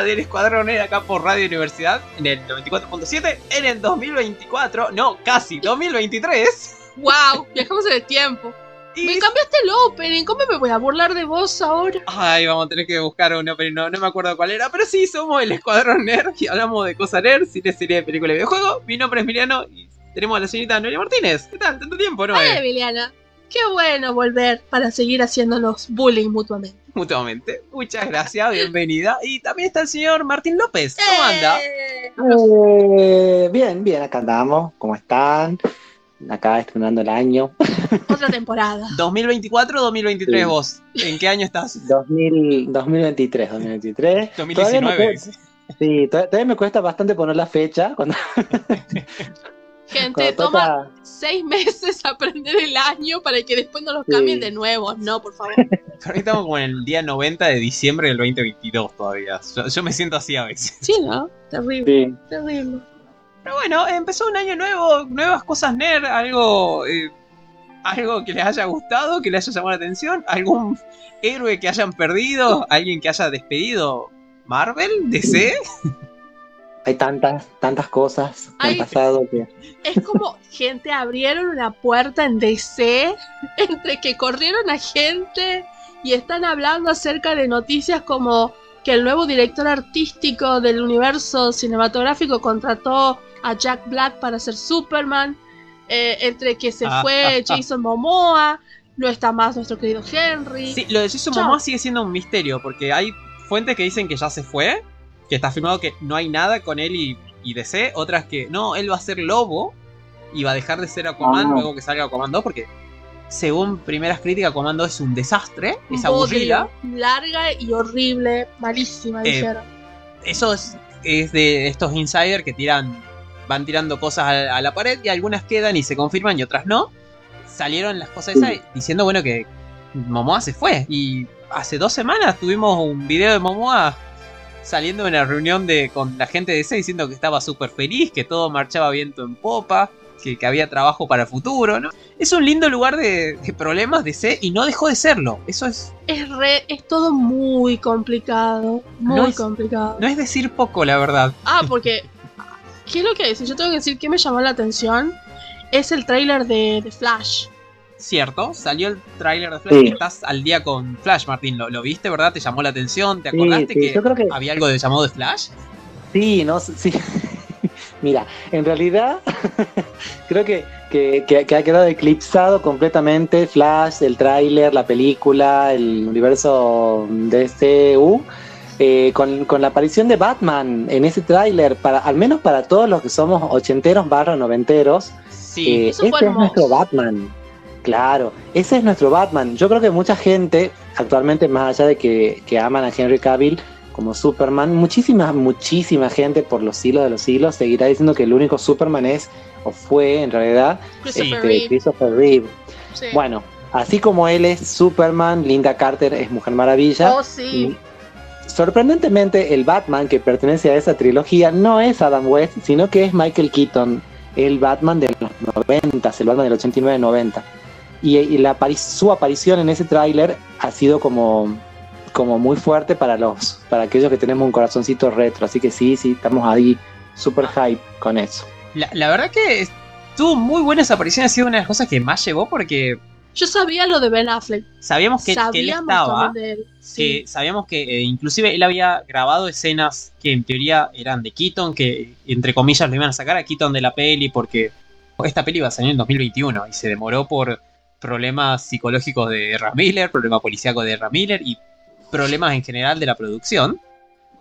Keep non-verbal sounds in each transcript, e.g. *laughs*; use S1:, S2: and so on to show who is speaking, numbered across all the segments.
S1: Un del Escuadrón Nerd acá por Radio Universidad en el 94.7 en el 2024, no, casi 2023.
S2: ¡Wow! Viajamos en el tiempo.
S1: Y-
S2: Me cambiaste el opening. ¿Cómo me voy a burlar de vos ahora?
S1: Ay, vamos a tener que buscar uno, pero no, no me acuerdo cuál era. Pero sí, somos el Escuadrón Nerd y hablamos de cosas nerd, cine, serie, película y videojuego. Mi nombre es Emiliano y tenemos a la señorita Noelia Martínez. ¿Qué tal? ¿Tanto tiempo, no?
S2: Ay, Emiliana. Qué bueno volver para seguir haciéndonos bullying mutuamente.
S1: Mutuamente. Muchas gracias, bienvenida. Y también está el señor Martín López. ¿Cómo anda?
S2: ¡Eh!
S3: Eh, bien, bien, acá andamos. ¿Cómo están? Acá estrenando el año. *laughs*
S2: Otra temporada.
S1: ¿2024 o 2023
S3: Sí.
S1: vos? ¿En qué año estás?
S3: 2000, 2023, 2023. Todavía me
S1: 2019.
S3: cuesta- sí, to- todavía me cuesta bastante poner la fecha. Cuando, *laughs*
S2: Gente, toma seis *laughs* meses aprender el año para que después no los cambien de nuevo. No, por favor.
S1: Ahorita estamos como en el día 90 de diciembre del 2022 todavía. Yo, yo me siento así a veces.
S2: Sí, ¿no? Terrible,
S3: Sí.
S2: terrible.
S1: Pero bueno, empezó un año nuevo, nuevas cosas nerd, algo, eh, algo que les haya gustado, que les haya llamado la atención, algún héroe que hayan perdido, alguien que haya despedido. Marvel, DC, *laughs*
S3: Hay tantas, tantas cosas que
S2: Ay.
S3: han pasado que.
S2: Es como, gente, abrieron una puerta en DC *laughs* entre que corrieron a gente y están hablando acerca de noticias como que el nuevo director artístico del universo cinematográfico contrató a Jack Black para ser Superman, eh, entre que se
S1: Ah,
S2: fue
S1: ah, *laughs* ah.
S2: Jason Momoa, no está más nuestro querido Henry.
S1: Sí, lo de Jason
S2: Chao.
S1: Momoa sigue siendo un misterio, porque hay fuentes que dicen que ya se fue, que está afirmado que no hay nada con él y, y DC, otras que no, él va a ser Lobo y va a dejar de ser Aquaman
S3: Ah.
S1: luego que salga Aquaman 2, porque según primeras críticas, Aquaman 2 es un desastre, es aburrida.
S2: larga y horrible, malísima,
S1: Eh,
S2: dijeron.
S1: Eso es, es de estos insiders que tiran, van tirando cosas a, a la pared y algunas quedan y se confirman y otras no. Salieron las cosas esas diciendo, bueno, que Momoa se fue. Y hace dos semanas tuvimos un video de Momoa saliendo de una reunión de, con la gente de DC diciendo que estaba súper feliz, que todo marchaba viento en popa, que, que había trabajo para el futuro, ¿no? Es un lindo lugar de, de problemas DC y no dejó de serlo. Eso es,
S2: Es, re, es todo muy complicado, muy
S1: No es-
S2: complicado.
S1: no es decir poco, la verdad.
S2: Ah, *laughs* porque. ¿Qué es lo que decir? Yo tengo que decir que me llamó la atención. Es el tráiler de, de Flash.
S1: Cierto, salió el tráiler de Flash.
S3: Sí.
S1: Estás al día con Flash, Martín. ¿Lo, lo viste, verdad? ¿Te llamó la atención? ¿Te acordaste
S3: sí,
S1: que
S3: yo creo que
S1: había algo de llamado de Flash?
S3: Sí, no, sí. *laughs* Mira, en realidad *laughs* creo que, que, que- que ha quedado eclipsado completamente Flash, el tráiler, la película, el universo DCU. eh, con, con la aparición de Batman en ese tráiler, para, al menos para todos los que somos ochenteros barra noventeros,
S1: Sí.
S3: eh,
S2: Eso
S3: ese es nuestro Batman. Claro, ese es nuestro Batman. Yo creo que mucha gente, actualmente, más allá de que, que aman a Henry Cavill como Superman, muchísima, muchísima gente por los siglos de los siglos seguirá diciendo que el único Superman es, o fue en realidad,
S2: Christopher
S3: este,
S2: Reeve.
S3: Christopher Reeve.
S2: Sí.
S3: Bueno, así como él es Superman, Linda Carter es Mujer Maravilla.
S2: Oh, sí.
S3: Y sorprendentemente, el Batman que pertenece a esa trilogía no es Adam West, sino que es Michael Keaton, el Batman de los 90, el Batman del 89-90. Y, y la apari- su aparición en ese tráiler ha sido como, como muy fuerte para los para aquellos que tenemos un corazoncito retro. Así que sí, sí, estamos ahí super hype con eso.
S1: La, la verdad que tuvo muy buena esa aparición. Ha sido una de las cosas que más llegó porque
S2: Yo sabía lo de Ben Affleck.
S1: sabíamos que, que él estaba.
S2: también de él. Sí.
S1: que sabíamos que eh, inclusive él había grabado escenas que en teoría eran de Keaton, que entre comillas lo iban a sacar a Keaton de la peli porque esta peli iba a salir en 2021 y se demoró por problemas psicológicos de Ezra Miller, problema policíaco de Ezra Miller y problemas en general de la producción.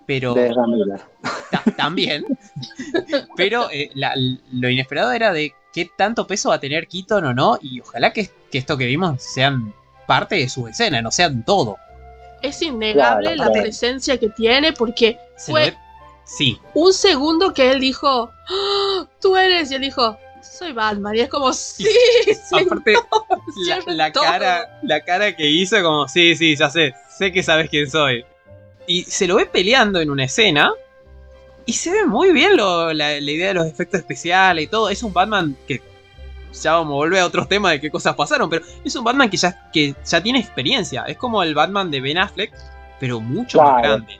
S1: Pero
S3: De Ezra Miller.
S1: ta- también. Pero eh, la- lo inesperado era de qué tanto peso va a tener Keaton o no. Y ojalá que, que esto que vimos sean parte de su escena, no sean todo.
S2: Es innegable
S3: Claro,
S2: la
S3: claro.
S2: presencia que tiene porque
S1: Se
S2: Fue-
S1: Sí.
S2: Un segundo que él dijo, "Ah, tú eres, y él dijo, soy Batman. Y es como, sí, *laughs*
S1: Aparte,
S2: señor, *laughs*
S1: la,
S2: cierra
S1: la
S2: todo".
S1: cara, la cara que hizo como, sí, sí, ya sé, sé que sabes quién soy. Y se lo ve peleando en una escena. Y se ve muy bien lo- la, la idea de los efectos especiales y todo. Es un Batman que ya vamos a volver a otros temas de qué cosas pasaron. Pero es un Batman que ya, que ya tiene experiencia. Es como el Batman de Ben Affleck, pero mucho más grande.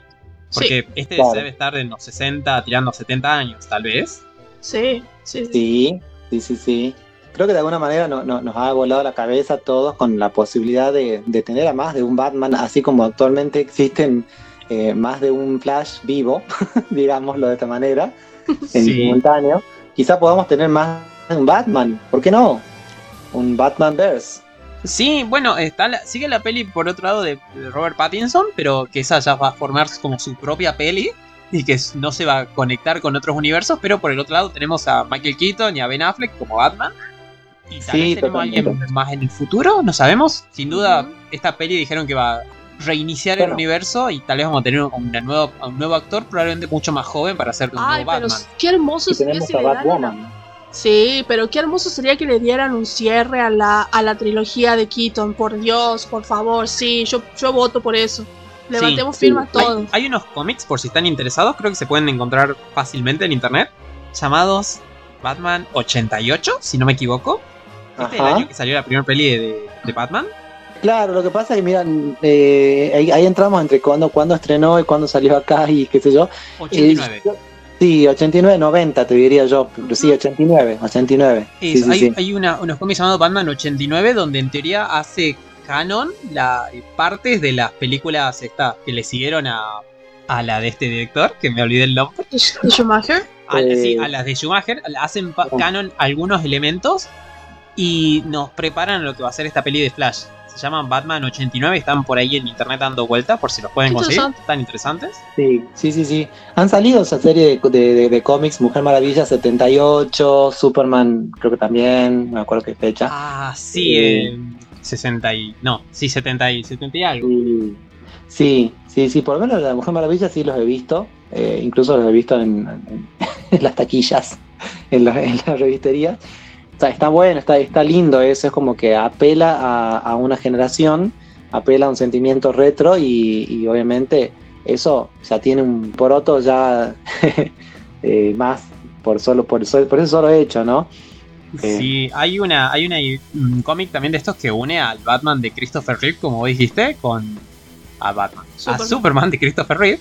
S1: Porque este
S3: claro.
S1: debe estar en los 60, tirando a 70 años, tal vez.
S2: Sí, sí, sí.
S3: Sí, sí, sí, sí. Creo que de alguna manera no- no- nos ha volado la cabeza a todos con la posibilidad de, de tener a más de un Batman, así como actualmente existen eh, más de un Flash vivo, *laughs* digámoslo de esta manera, *laughs* en
S1: Sí.
S3: simultáneo. Quizá podamos tener más de un Batman, ¿por qué no? Un Batman Verse.
S1: Sí, bueno, está la- sigue la peli por otro lado de, de Robert Pattinson, pero que esa ya va a formar como su propia peli y que no se va a conectar con otros universos, pero por el otro lado tenemos a Michael Keaton y a Ben Affleck como Batman. Y tal
S3: Sí,
S1: vez tenemos a alguien más en el futuro, no sabemos. Sin duda, esta peli dijeron que va a reiniciar el universo y tal vez vamos a tener un, una nuevo, a un nuevo actor, probablemente mucho más joven para hacer un
S2: Ay,
S1: nuevo
S2: pero
S1: Batman.
S2: qué hermoso
S3: Y
S2: sería
S3: tenemos
S2: si
S3: Batwoman.
S2: Sí, pero qué hermoso sería que le dieran un cierre a la, a la trilogía de Keaton. Por Dios, por favor, sí, yo, yo voto por eso. Levantemos
S3: sí.
S2: firmas todos.
S1: hay unos cómics, por si están interesados, creo que se pueden encontrar fácilmente en internet, llamados Batman 88, si no me equivoco. Este es el año que salió la primera peli de, de Batman.
S3: Claro, lo que pasa es que, miran, eh, ahí, ahí entramos entre cuando, cuando estrenó y cuando salió acá y qué sé yo.
S1: 89.
S3: Eh, sí, 89, 90 te diría yo. Sí, 89, 89. Sí,
S1: hay
S3: sí.
S1: hay una- unos cómics llamados Batman 89, donde en teoría hace canon la, partes de las películas esta, que le siguieron a, a la de este director, que me olvidé el nombre.
S2: ¿De Schumacher?
S1: A,
S3: Eh.
S1: sí, a las de Schumacher, hacen canon algunos elementos y nos preparan lo que va a ser esta peli de Flash. Se llaman Batman 89, están por ahí en internet dando vueltas por si los pueden conseguir. Están interesantes.
S3: Sí, sí, sí, sí. Han salido esa serie de, de- de- de cómics, Mujer Maravilla 78, Superman creo que también, no me acuerdo qué fecha.
S1: Ah, sí,
S3: Eh.
S1: Eh, 60 y. No, sí, 70 y, 70 y algo.
S3: Sí, sí, sí, por lo menos la Mujer Maravilla sí los he visto, eh, incluso los he visto en, *laughs* las taquillas, en, la- en las revisterías. Está bueno, está, está lindo eso, es como que apela a, a una generación, apela a un sentimiento retro y, y obviamente eso ya tiene un poroto ya *laughs* eh, más por solo por, por ese solo hecho, ¿no?
S1: Sí, hay una, hay una un cómic también de estos que une al Batman de Christopher Reeve, como vos dijiste, con a Batman. A
S2: Superman.
S1: Superman de Christopher Reeve,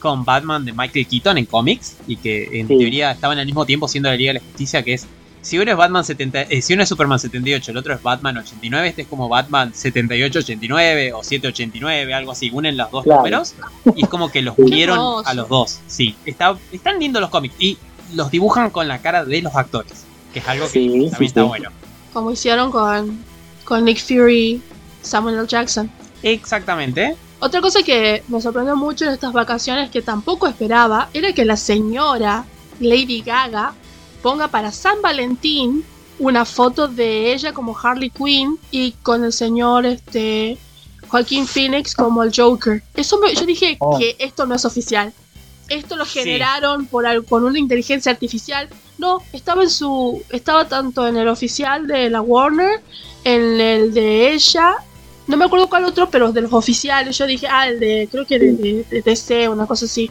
S1: con Batman de Michael Keaton en cómics, y que en
S3: Sí.
S1: teoría estaban al mismo tiempo siendo la Liga de la Justicia, que es si uno es Batman 70, eh, si uno es Superman 78, el otro es Batman 89, este es como Batman 78-89 o 789, algo así, unen los dos
S3: Claro.
S1: números y es como que los unieron a los dos. Sí, está, están lindos los cómics y los dibujan con la cara de los actores, que es algo que
S3: Sí,
S1: también
S3: sí,
S1: está
S3: sí.
S1: bueno.
S2: Como hicieron con, con Nick Fury, Samuel L. Jackson.
S1: Exactamente.
S2: Otra cosa que me sorprendió mucho en estas vacaciones que tampoco esperaba era que la señora Lady Gaga ponga para San Valentín una foto de ella como Harley Quinn y con el señor este Joaquín Phoenix como el Joker. Eso me- yo dije
S3: Oh.
S2: que esto no es oficial. Esto lo
S1: Sí.
S2: generaron por al- con una inteligencia artificial. No, estaba en su estaba tanto en el oficial de la Warner, en el de ella no me acuerdo cuál otro, pero de los oficiales. Yo dije, ah, el de, creo que de, de, de DC, una cosa así.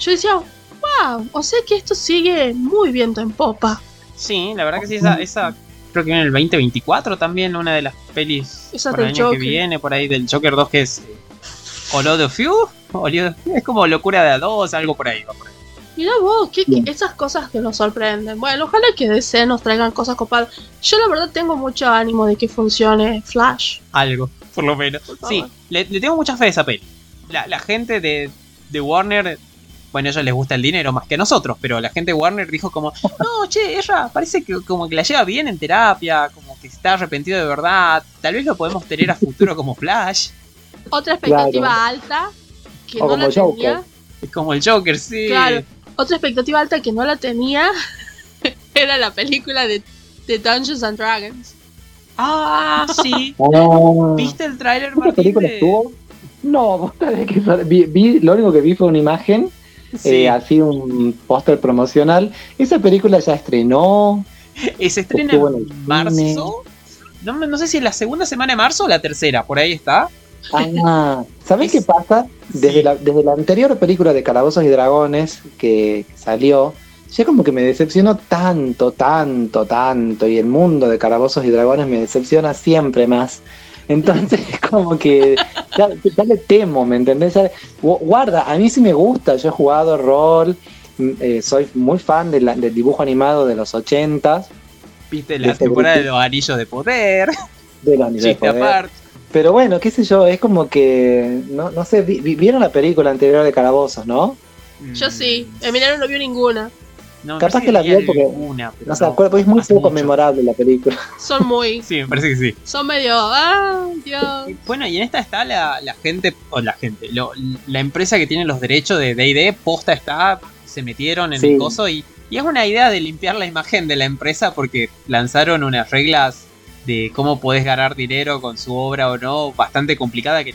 S2: Yo decía, wow, o sea que esto sigue muy viento en popa.
S1: Sí, la verdad que sí, esa, esa creo que viene el 2024 también, una de las pelis
S2: Esa
S1: por el
S2: del
S1: año
S2: Joker.
S1: que viene, por ahí del Joker 2 que es eh, of You, Olod- es como locura de a dos, algo por ahí. va por ahí.
S2: Mira vos, ¿qué- qué-
S3: Bien.
S2: esas cosas que nos sorprenden. Bueno, ojalá que DC nos traigan cosas copadas. Yo la verdad tengo mucho ánimo de que funcione Flash.
S1: Algo, por lo menos.
S2: Por.
S1: Sí, le, le tengo mucha fe a esa peli. La, la gente de, de Warner, bueno, a ellos les gusta el dinero más que a nosotros, pero la gente de Warner dijo como, no, che, ella parece que como que la lleva bien en terapia, como que está arrepentido de verdad, tal vez lo podemos tener a futuro como Flash,
S2: Otra expectativa
S3: Claro.
S2: alta que
S3: O
S2: no
S3: como
S2: la
S3: Joker.
S2: tenía.
S1: es como el Joker, sí.
S2: Claro. Otra expectativa alta que no la tenía *laughs* era la película de, de Dungeons and Dragons.
S1: Ah, sí. *laughs*
S3: Ah.
S1: ¿Viste el tráiler,
S3: ¿Esta
S1: Martín?
S3: película
S1: de-
S3: estuvo? No, *laughs* vos sabés que vi, vi- lo único que vi fue una imagen
S1: Sí.
S3: eh, así un póster promocional. Esa película ya estrenó.
S1: Se estrena
S3: en
S1: marzo. No, no sé si es la segunda semana de marzo o la tercera, por ahí está.
S3: Ah, ¿sabés
S1: Es-
S3: qué pasa? Desde,
S1: Sí.
S3: la, desde la anterior película de Calabozos y Dragones que salió, ya como que me decepcionó tanto, tanto, tanto, y el mundo de Calabozos y Dragones me decepciona siempre más. Entonces, *laughs* como que ya, ya le temo, ¿me entendés? Ya- guarda, a mí sí me gusta, yo he jugado rol, mm, eh, soy muy fan de la- del dibujo animado de los ochentas,
S1: Viste la
S3: Ese
S1: temporada de los anillos de poder.
S3: de los Anillos de Poder.
S1: aparte.
S3: Pero bueno, qué sé yo, es como que, no, no sé, vi- vi- vieron la película anterior de Calabozos, ¿no?
S2: Yo sí, Emiliano no vio ninguna.
S1: No, me
S3: Capaz que la
S1: vi
S3: vio porque
S1: pero
S3: No se acuerda, porque es muy poco
S1: mucho.
S3: memorable la película. *laughs*
S2: Son muy.
S1: Sí, me parece que sí.
S2: Son medio. ¡Ah, Dios!
S1: Bueno, y en esta está la, la gente, o la gente, lo- la empresa que tiene los derechos de D&D, posta está, se metieron en
S3: Sí.
S1: el coso y, y es una idea de limpiar la imagen de la empresa porque lanzaron unas reglas de cómo podés ganar dinero con su obra o no, bastante complicada que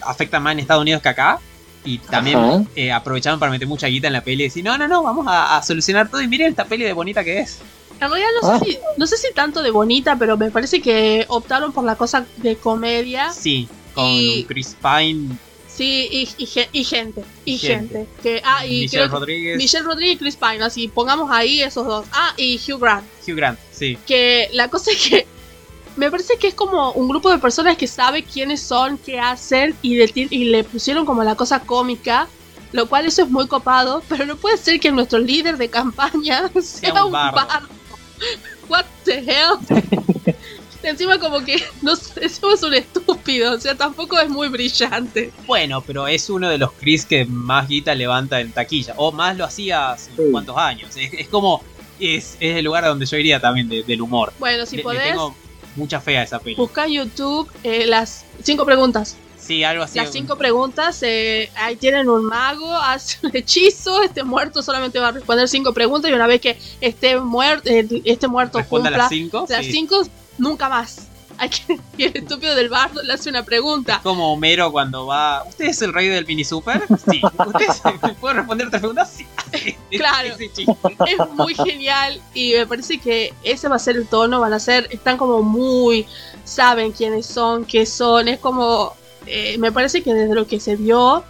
S1: afecta más en Estados Unidos que acá. Y también eh, aprovecharon para meter mucha guita en la peli y decir, no, no, no, vamos a, a solucionar todo y miren esta peli de bonita que es.
S2: En realidad no
S3: Ah.
S2: sé, si, no sé si tanto de bonita, pero me parece que optaron por la cosa de comedia.
S1: Sí, con
S2: Y-
S1: Chris Pine,
S2: Sí, y, y ge- y gente. Y
S1: Gente.
S2: gente. Que, ah, y
S1: Michelle Rodríguez,
S2: Michelle Rodríguez y Chris Pine, así pongamos ahí esos dos. Ah, y Hugh Grant.
S1: Hugh Grant, sí.
S2: Que la cosa es que me parece que es como un grupo de personas que sabe quiénes son, qué hacen y, le ti- y le pusieron como la cosa cómica. Lo cual eso es muy copado, pero no puede ser que nuestro líder de campaña *laughs* sea,
S1: un
S2: un
S1: bardo.
S2: bardo. What the hell? *laughs* Encima como que no encima es un estúpido, o sea, tampoco es muy brillante.
S1: Bueno, pero es uno de los Chris que más guita levanta en taquilla. O más lo hacía hace
S3: Sí.
S1: cuantos años. Es, es como. Es, es el lugar donde yo iría también de- del humor.
S2: Bueno, si
S1: Le- le
S2: podés,
S1: tengo mucha fe a esa peli.
S2: busca en YouTube eh, las cinco preguntas.
S1: Sí, algo así.
S2: Las cinco preguntas, eh, ahí tienen un mago, *laughs* hace un hechizo, este muerto solamente va a responder cinco preguntas y una vez que esté muerto, este muerto
S1: Responde a
S2: cumpla
S1: las cinco.
S2: las
S1: sí.
S2: cinco, nunca más. Que, *laughs* y el estúpido del bardo le hace una pregunta.
S1: Como Homero cuando va. ¿Usted es el rey del mini super? Sí. ¿Usted es- *laughs* puede responder tres preguntas? Sí. *laughs*
S2: Claro. Es muy genial y me parece que ese va a ser el tono, van a ser, están como muy, saben quiénes son, qué son, es como, eh, me parece que desde lo que se vio,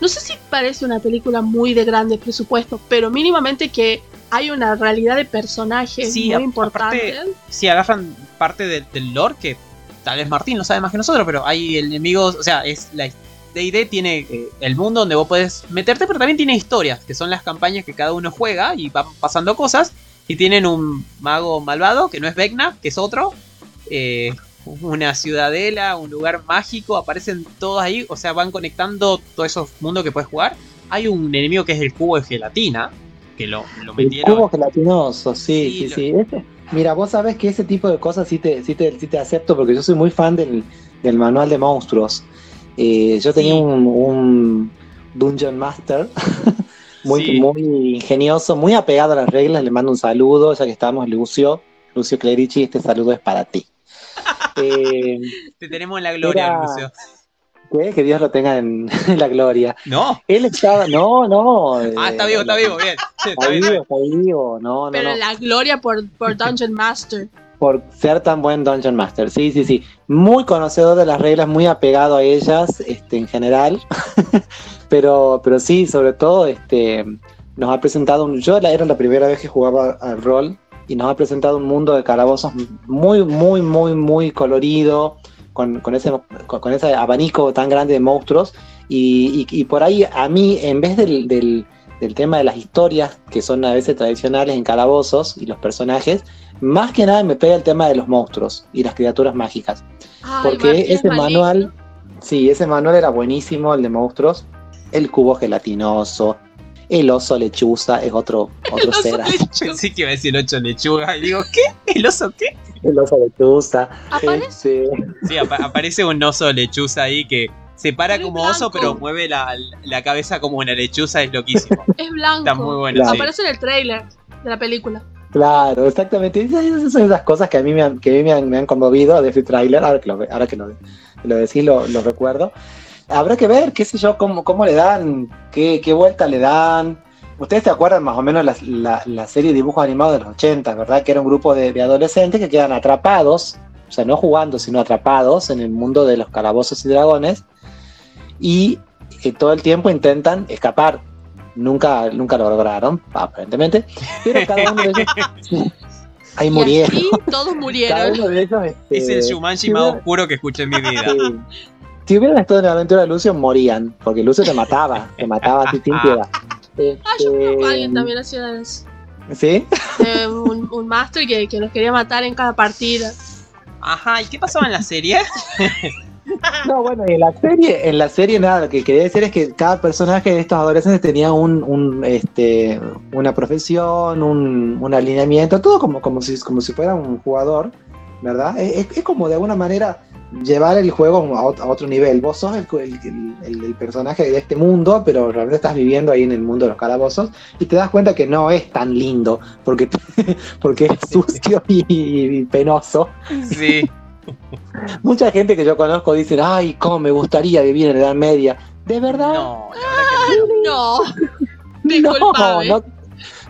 S2: no sé si parece una película muy de grande presupuesto, pero mínimamente que hay una realidad de personajes
S1: Sí,
S2: muy importante.
S1: Sí, agarran parte de- del lore que tal vez Martín lo sabe más que nosotros, pero hay enemigos, o sea, es la D&D tiene eh, el mundo donde vos podés meterte, pero también tiene historias, que son las campañas que cada uno juega y van pasando cosas. Y tienen un mago malvado, que no es Vecna, que es otro. eh, una ciudadela, un lugar mágico, aparecen todos ahí, o sea, van conectando todos esos mundos que puedes jugar. Hay un enemigo que es el cubo de gelatina, que lo, lo
S3: El
S1: metieron.
S3: cubo gelatinoso, sí,
S1: Sí,
S3: sí,
S1: lo-
S3: sí. Eso- Mira, vos sabés que ese tipo de cosas sí te, sí te, sí te acepto porque yo soy muy fan del, del manual de monstruos. Eh, yo tenía un, un Dungeon Master *laughs* muy, muy ingenioso, muy apegado a las reglas. Le mando un saludo, ya que estamos, Lucio. Lucio Clerici, este saludo es para ti. *laughs* Eh,
S1: Te tenemos en la gloria,
S3: Era-
S1: Lucio.
S3: Que, que Dios lo tenga en, en *laughs* la gloria.
S1: No.
S3: Él estaba, no, no.
S1: Ah, está vivo, está vivo, bien. Sí,
S3: Está vivo,
S1: bien.
S3: está vivo, no, no,
S2: Pero
S3: no.
S2: la gloria por, por Dungeon Master.
S3: por ser tan buen Dungeon Master. Sí, sí, sí. Muy conocedor de las reglas, muy apegado a ellas este, en general. *laughs* pero, pero sí, sobre todo, este, nos ha presentado un. Yo la- era la primera vez que jugaba al rol y nos ha presentado un mundo de calabozos muy, muy, muy, muy colorido. Con, con ese, con, ese abanico tan grande de monstruos. Y, y- y por ahí, a mí, en vez del, del- del tema de las historias, que son a veces tradicionales en calabozos y los personajes, más que nada me pega el tema de los monstruos y las criaturas mágicas.
S2: Ay,
S3: Porque
S2: Martín
S3: ese manual, sí, ese manual era buenísimo, el de monstruos. El cubo gelatinoso, el oso lechuza es otro, otro
S2: oso
S3: ser.
S1: Pensé que iba a decir ocho lechugas. Y digo, ¿qué? ¿El oso qué?
S3: El oso lechuza.
S2: Aparece
S3: este,
S1: Sí, apa- aparece un oso lechuza ahí que se para
S2: es
S1: como oso, pero mueve la, la cabeza como una lechuza. Es loquísimo.
S2: Es blanco.
S1: Está muy bueno,
S3: Claro.
S1: sí.
S2: Aparece en el trailer de la película.
S3: claro, exactamente. Esas, son esas cosas que a mí me han, que a mí me han, me han conmovido de ese tráiler, ahora que lo, ahora que lo, lo decís lo, lo recuerdo. Habrá que ver, qué sé yo, cómo, cómo le dan, qué, qué vuelta le dan. Ustedes se acuerdan más o menos la, la, la serie de dibujos animados de los 80, ¿verdad? Que era un grupo de, de adolescentes que quedan atrapados, o sea, no jugando, sino atrapados en el mundo de los calabozos y dragones, y que todo el tiempo intentan escapar. Nunca, nunca lo lograron, aparentemente, pero cada uno de ellos... *laughs* Ahí
S2: Y
S3: murieron.
S2: así todos
S3: Cada
S2: murieron.
S3: uno de ellos, este,
S1: Es el Shumanji más oscuro que escuché en mi vida.
S3: Sí. Si hubieran estado en la aventura de Lucio, morían, porque Lucio te mataba, te mataba así sin piedad.
S2: Ah, yo conozco a
S3: Este,
S2: alguien también hacía eso.
S3: ¿Sí?
S2: Eh, un, un máster que, que los quería matar en cada partida.
S1: Ajá, ¿y qué pasaba en la serie? *laughs*
S3: No, bueno, y en la serie, en la serie nada, lo que quería decir es que cada personaje de estos adolescentes tenía un, un, este, una profesión, un, un alineamiento, todo como, como, si, como si fuera un jugador, ¿verdad? Es, es como de alguna manera llevar el juego a, ot- a otro nivel. Vos sos el, el- el- el personaje de este mundo, pero realmente estás viviendo ahí en el mundo de los calabozos y te das cuenta que no es tan lindo, porque, *laughs* porque es sucio y- y penoso.
S1: Sí. *laughs*
S3: Mucha gente que yo conozco dicen, ay, cómo me gustaría vivir en la Edad Media. ¿De verdad?
S1: No, la verdad que no. *laughs*
S2: No. Disculpame.
S3: no,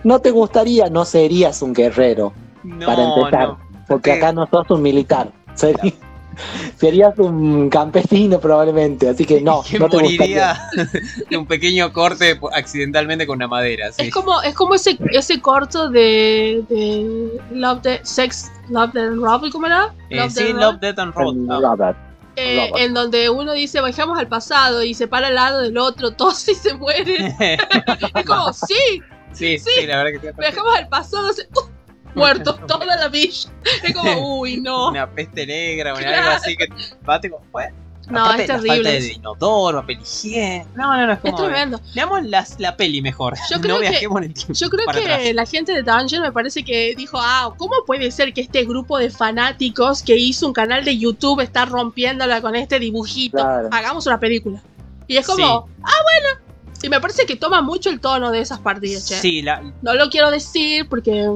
S3: no te gustaría, no serías un guerrero,
S1: No,
S3: para empezar,
S1: no.
S3: Porque acá no sos un militar. Seri- *laughs* serías un campesino probablemente, así que no, *laughs*
S1: que
S3: no te gustaría.
S1: moriría *laughs* de un pequeño corte accidentalmente con una madera. Sí.
S2: Es como, es como ese, ese corto de, de Love the Sex, Love the Robot, ¿cómo era?
S1: Eh, sí, Love, Death and
S3: Robert.
S2: Eh, en donde uno dice bajamos al pasado y se para al lado del otro, todos y se mueren. es como, sí,
S1: sí, sí, la verdad que
S2: viajamos al pasado, se- ¡uh! Muertos toda la villa. Es como, *laughs* uy, no.
S1: una peste negra o algo
S2: Claro.
S1: así que bate como. Bueno,
S2: No,
S1: aparte
S2: es
S1: la
S2: terrible.
S1: Falta de inodoro, papel higiénico. No, no, no, es
S2: Es
S1: como.
S2: tremendo.
S1: Veamos las- la peli mejor.
S2: Yo *laughs* creo
S1: no
S2: que-
S1: viajemos en el tiempo.
S2: Yo creo
S1: para
S2: que
S1: atrás.
S2: la gente de Dungeon me parece que dijo, ah, ¿cómo puede ser que este grupo de fanáticos que hizo un canal de YouTube está rompiéndola con este dibujito?
S3: Claro.
S2: Hagamos una película. Y es como, ah, bueno. Y me parece que toma mucho el tono de esas partidas, che.
S1: Sí, la,
S2: No lo quiero decir porque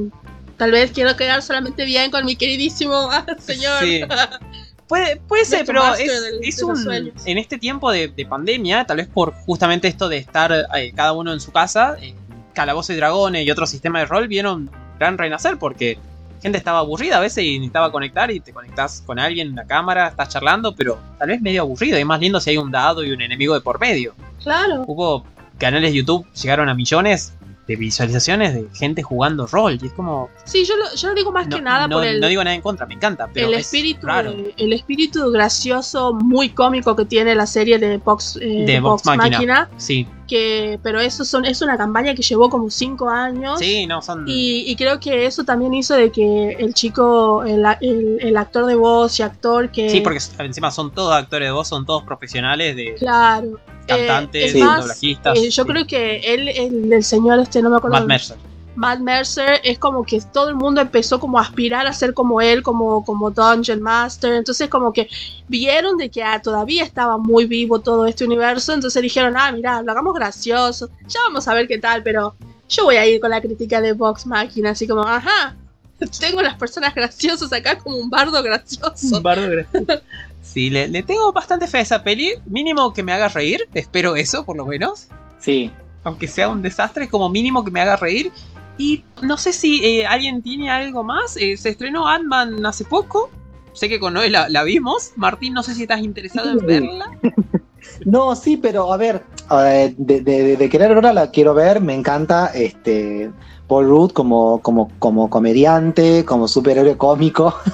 S2: tal vez quiero quedar solamente bien con mi queridísimo *laughs* señor.
S1: Sí. *laughs* Puede, puede ser, pero es,
S2: del-
S1: es un. En este tiempo de, de pandemia, tal vez por justamente esto de estar eh, cada uno en su casa, eh, Calabozos y Dragones y otro sistema de rol vieron gran renacer porque gente estaba aburrida a veces y necesitaba conectar y te conectás con alguien en la cámara, estás charlando, pero tal vez medio aburrido. Y es más lindo si hay un dado y un enemigo de por medio.
S2: Claro.
S1: Hubo canales de YouTube, llegaron a millones de visualizaciones de gente jugando rol. Y es como.
S2: Sí, yo lo, yo lo digo más
S1: No,
S2: que nada
S1: no-
S2: por el,
S1: no digo nada en contra, me encanta, pero
S2: el
S1: es
S2: espíritu
S1: raro.
S2: el espíritu gracioso muy cómico que tiene la serie de Vox, eh,
S1: De Vox Machina. Sí,
S2: que pero eso son es una campaña que llevó como cinco años
S1: sí, no, son.
S2: y, y creo que eso también hizo de que el chico el, el- el actor de voz y actor que
S1: Sí, porque encima son todos actores de voz, son todos profesionales de
S2: claro
S1: cantantes,
S2: eh, es
S3: Sí.
S2: más,
S1: doblajistas.
S2: eh, yo
S1: sí.
S2: creo que él el, el señor este no me acuerdo
S1: Matt Mercer.
S2: Matt Mercer es como que todo el mundo empezó como a aspirar a ser como él, como, como Dungeon Master. Entonces como que vieron de que ah, todavía estaba muy vivo todo este universo. Entonces dijeron, ah, mira, lo hagamos gracioso. Ya vamos a ver qué tal, pero yo voy a ir con la crítica de Vox Machina, así como, ajá. *laughs* Tengo las personas graciosas acá como un bardo gracioso.
S1: bardo *laughs* Sí, le, le tengo bastante fe a esa peli. Mínimo que me haga reír. Espero eso, por lo menos.
S3: Sí.
S1: Aunque sea un desastre, como mínimo que me haga reír. Y no sé si eh, alguien tiene algo más. Eh, se estrenó Ant-Man hace poco. Sé que con Noé la, la vimos. Martín, no sé si estás interesado en verla. *laughs*
S3: No, sí, pero a ver, de, de- de querer ahora la quiero ver, me encanta este Paul Rudd como, como, como comediante, como superhéroe cómico. *laughs*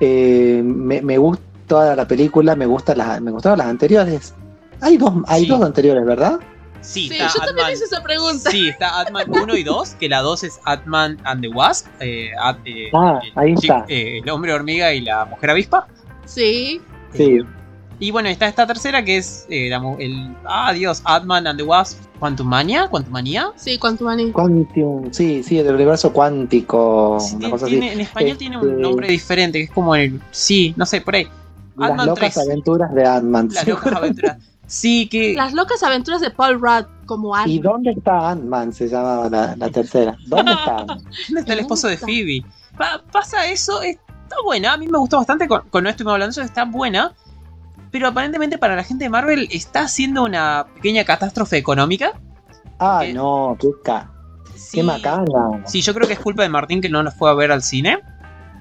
S3: Eh, me, me gusta toda la película, me gusta la, me gustaron las anteriores. Hay dos, hay
S1: Sí.
S3: dos anteriores, ¿verdad?
S1: Sí,
S2: Sí,
S1: está
S2: yo también hice esa pregunta.
S1: Sí, está Ant-Man 1 y 2, que la 2 es Ant-Man and the Wasp. eh, eh,
S3: Ah,
S1: el,
S3: ahí está.
S1: eh, el hombre hormiga y la mujer avispa.
S2: Sí.
S3: Sí.
S1: Y bueno, está esta tercera que es eh, la el. Ah, Dios, Ant-Man and the Wasp. Quantum Mania, Quantum Manía.
S2: Sí, Quantumania.
S3: Quantum, sí, sí, el universo cuántico,
S1: Sí,
S3: una cosa
S1: tiene-
S3: así.
S1: en español tiene un
S3: Este-
S1: nombre diferente, que es como el. Sí, no sé, por ahí.
S3: Las
S1: Ant-Man
S3: locas
S1: 3.
S3: aventuras de Ant-Man.
S1: Las locas aventuras. Sí, que.
S2: Las locas aventuras de Paul Rudd como
S3: ¿Y
S2: Ant-Man.
S3: dónde está Ant-Man? Se llamaba la, la tercera. ¿Dónde está? Ant-Man? *laughs*
S1: ¿Dónde está el esposo de. Phoebe? Pa- pasa eso, está buena, a mí me gustó bastante, con, con no estuvimos hablando de eso, está buena, pero aparentemente para la gente de Marvel está haciendo una pequeña catástrofe económica.
S3: Ah,
S1: Eh,
S3: no, qué, ca
S1: Sí,
S3: qué macana.
S1: Sí, yo creo que es culpa de Martín que no nos fue a ver al cine.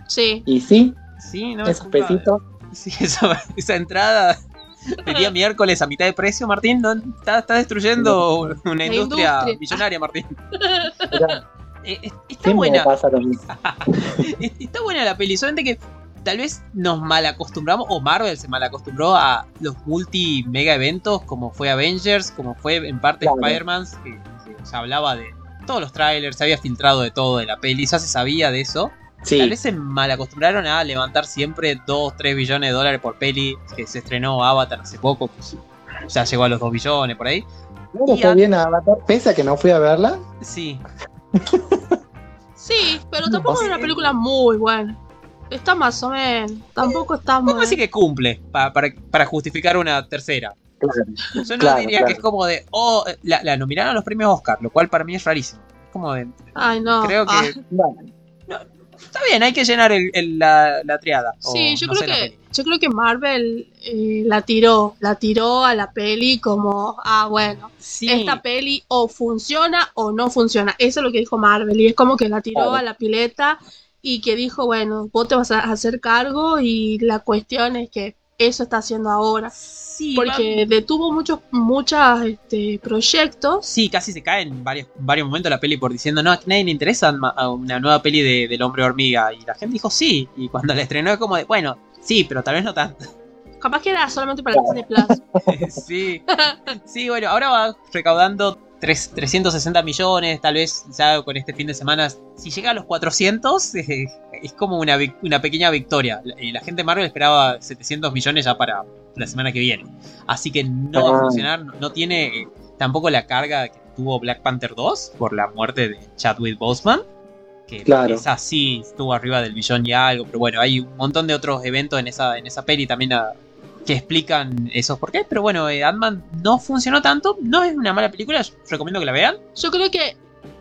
S2: Sí.
S3: Y sí,
S1: Sí, no es
S3: esos
S1: de-
S3: pesitos. *laughs*
S1: Sí, esa, esa entrada *laughs* el día miércoles a mitad de precio, Martín, no, está, está destruyendo una industria,
S2: industria.
S1: millonaria, Martín. *laughs* Eh, está buena,
S3: pasa *laughs*
S1: está buena la peli, solamente que tal vez nos malacostumbramos, o Marvel se malacostumbró a los multi mega eventos, como fue Avengers, como fue en parte
S3: Claro.
S1: Spider-Man, que, que se hablaba de todos los trailers, se había filtrado de todo de la peli, ya se sabía de eso.
S3: Sí,
S1: Tal vez se malacostumbraron a levantar siempre 2, 3 billones de dólares por peli, que se estrenó Avatar hace poco, pues ya llegó a los 2 billones por ahí.
S3: no
S1: y a-
S3: bien a Avatar, pese a que no fui a verla.
S1: Sí,
S2: Sí, pero tampoco es una película muy buena. Está más o menos. Tampoco está muy.
S1: vamos a decir que cumple pa- para, para justificar una tercera.
S3: Claro.
S1: Yo no
S3: Claro,
S1: diría
S3: claro.
S1: que es como de, oh, la, la nominaron a los premios Oscar, lo cual para mí es rarísimo. Es como de,
S2: Ay, no.
S1: creo que
S2: Ah,
S3: Bueno,
S1: está bien, hay que llenar el, el- la, la triada. o
S2: sí, yo
S1: no
S2: creo
S1: sé,
S2: que yo creo que Marvel eh, la tiró, la tiró a la peli como, ah, bueno,
S1: Sí,
S2: esta peli o funciona o no funciona. Eso es lo que dijo Marvel y es como que la tiró a la pileta y que dijo, bueno, vos te vas a hacer cargo y la cuestión es que eso está haciendo ahora.
S1: sí,
S2: Porque detuvo muchos muchos este, proyectos.
S1: Sí, casi se cae en varios, varios momentos la peli por diciendo, no, a nadie le interesa una nueva peli de, del hombre hormiga. Y la gente dijo sí. Y cuando la estrenó es como de, bueno, sí, pero tal vez no tanto.
S2: Capaz que era solamente para Disney Plus. *laughs*
S1: sí. Sí, bueno, ahora va recaudando tres- 360 millones, tal vez ya con este fin de semana. Si llega a los 400, *laughs* eh, es como una, una pequeña victoria. La- Y la gente de Marvel esperaba 700 millones ya para la semana que viene. Así que no va a
S3: Ah.
S1: funcionar, no, no tiene eh, tampoco la carga que tuvo Black Panther 2 por la muerte de Chadwick Boseman. Que
S3: Claro.
S1: esa sí estuvo arriba del billón y algo, pero bueno, hay un montón de otros eventos en esa, en esa peli también a- que explican esos por qué. Pero bueno, eh, Ant-Man no funcionó tanto, no es una mala película, yo recomiendo que la vean.
S2: Yo creo que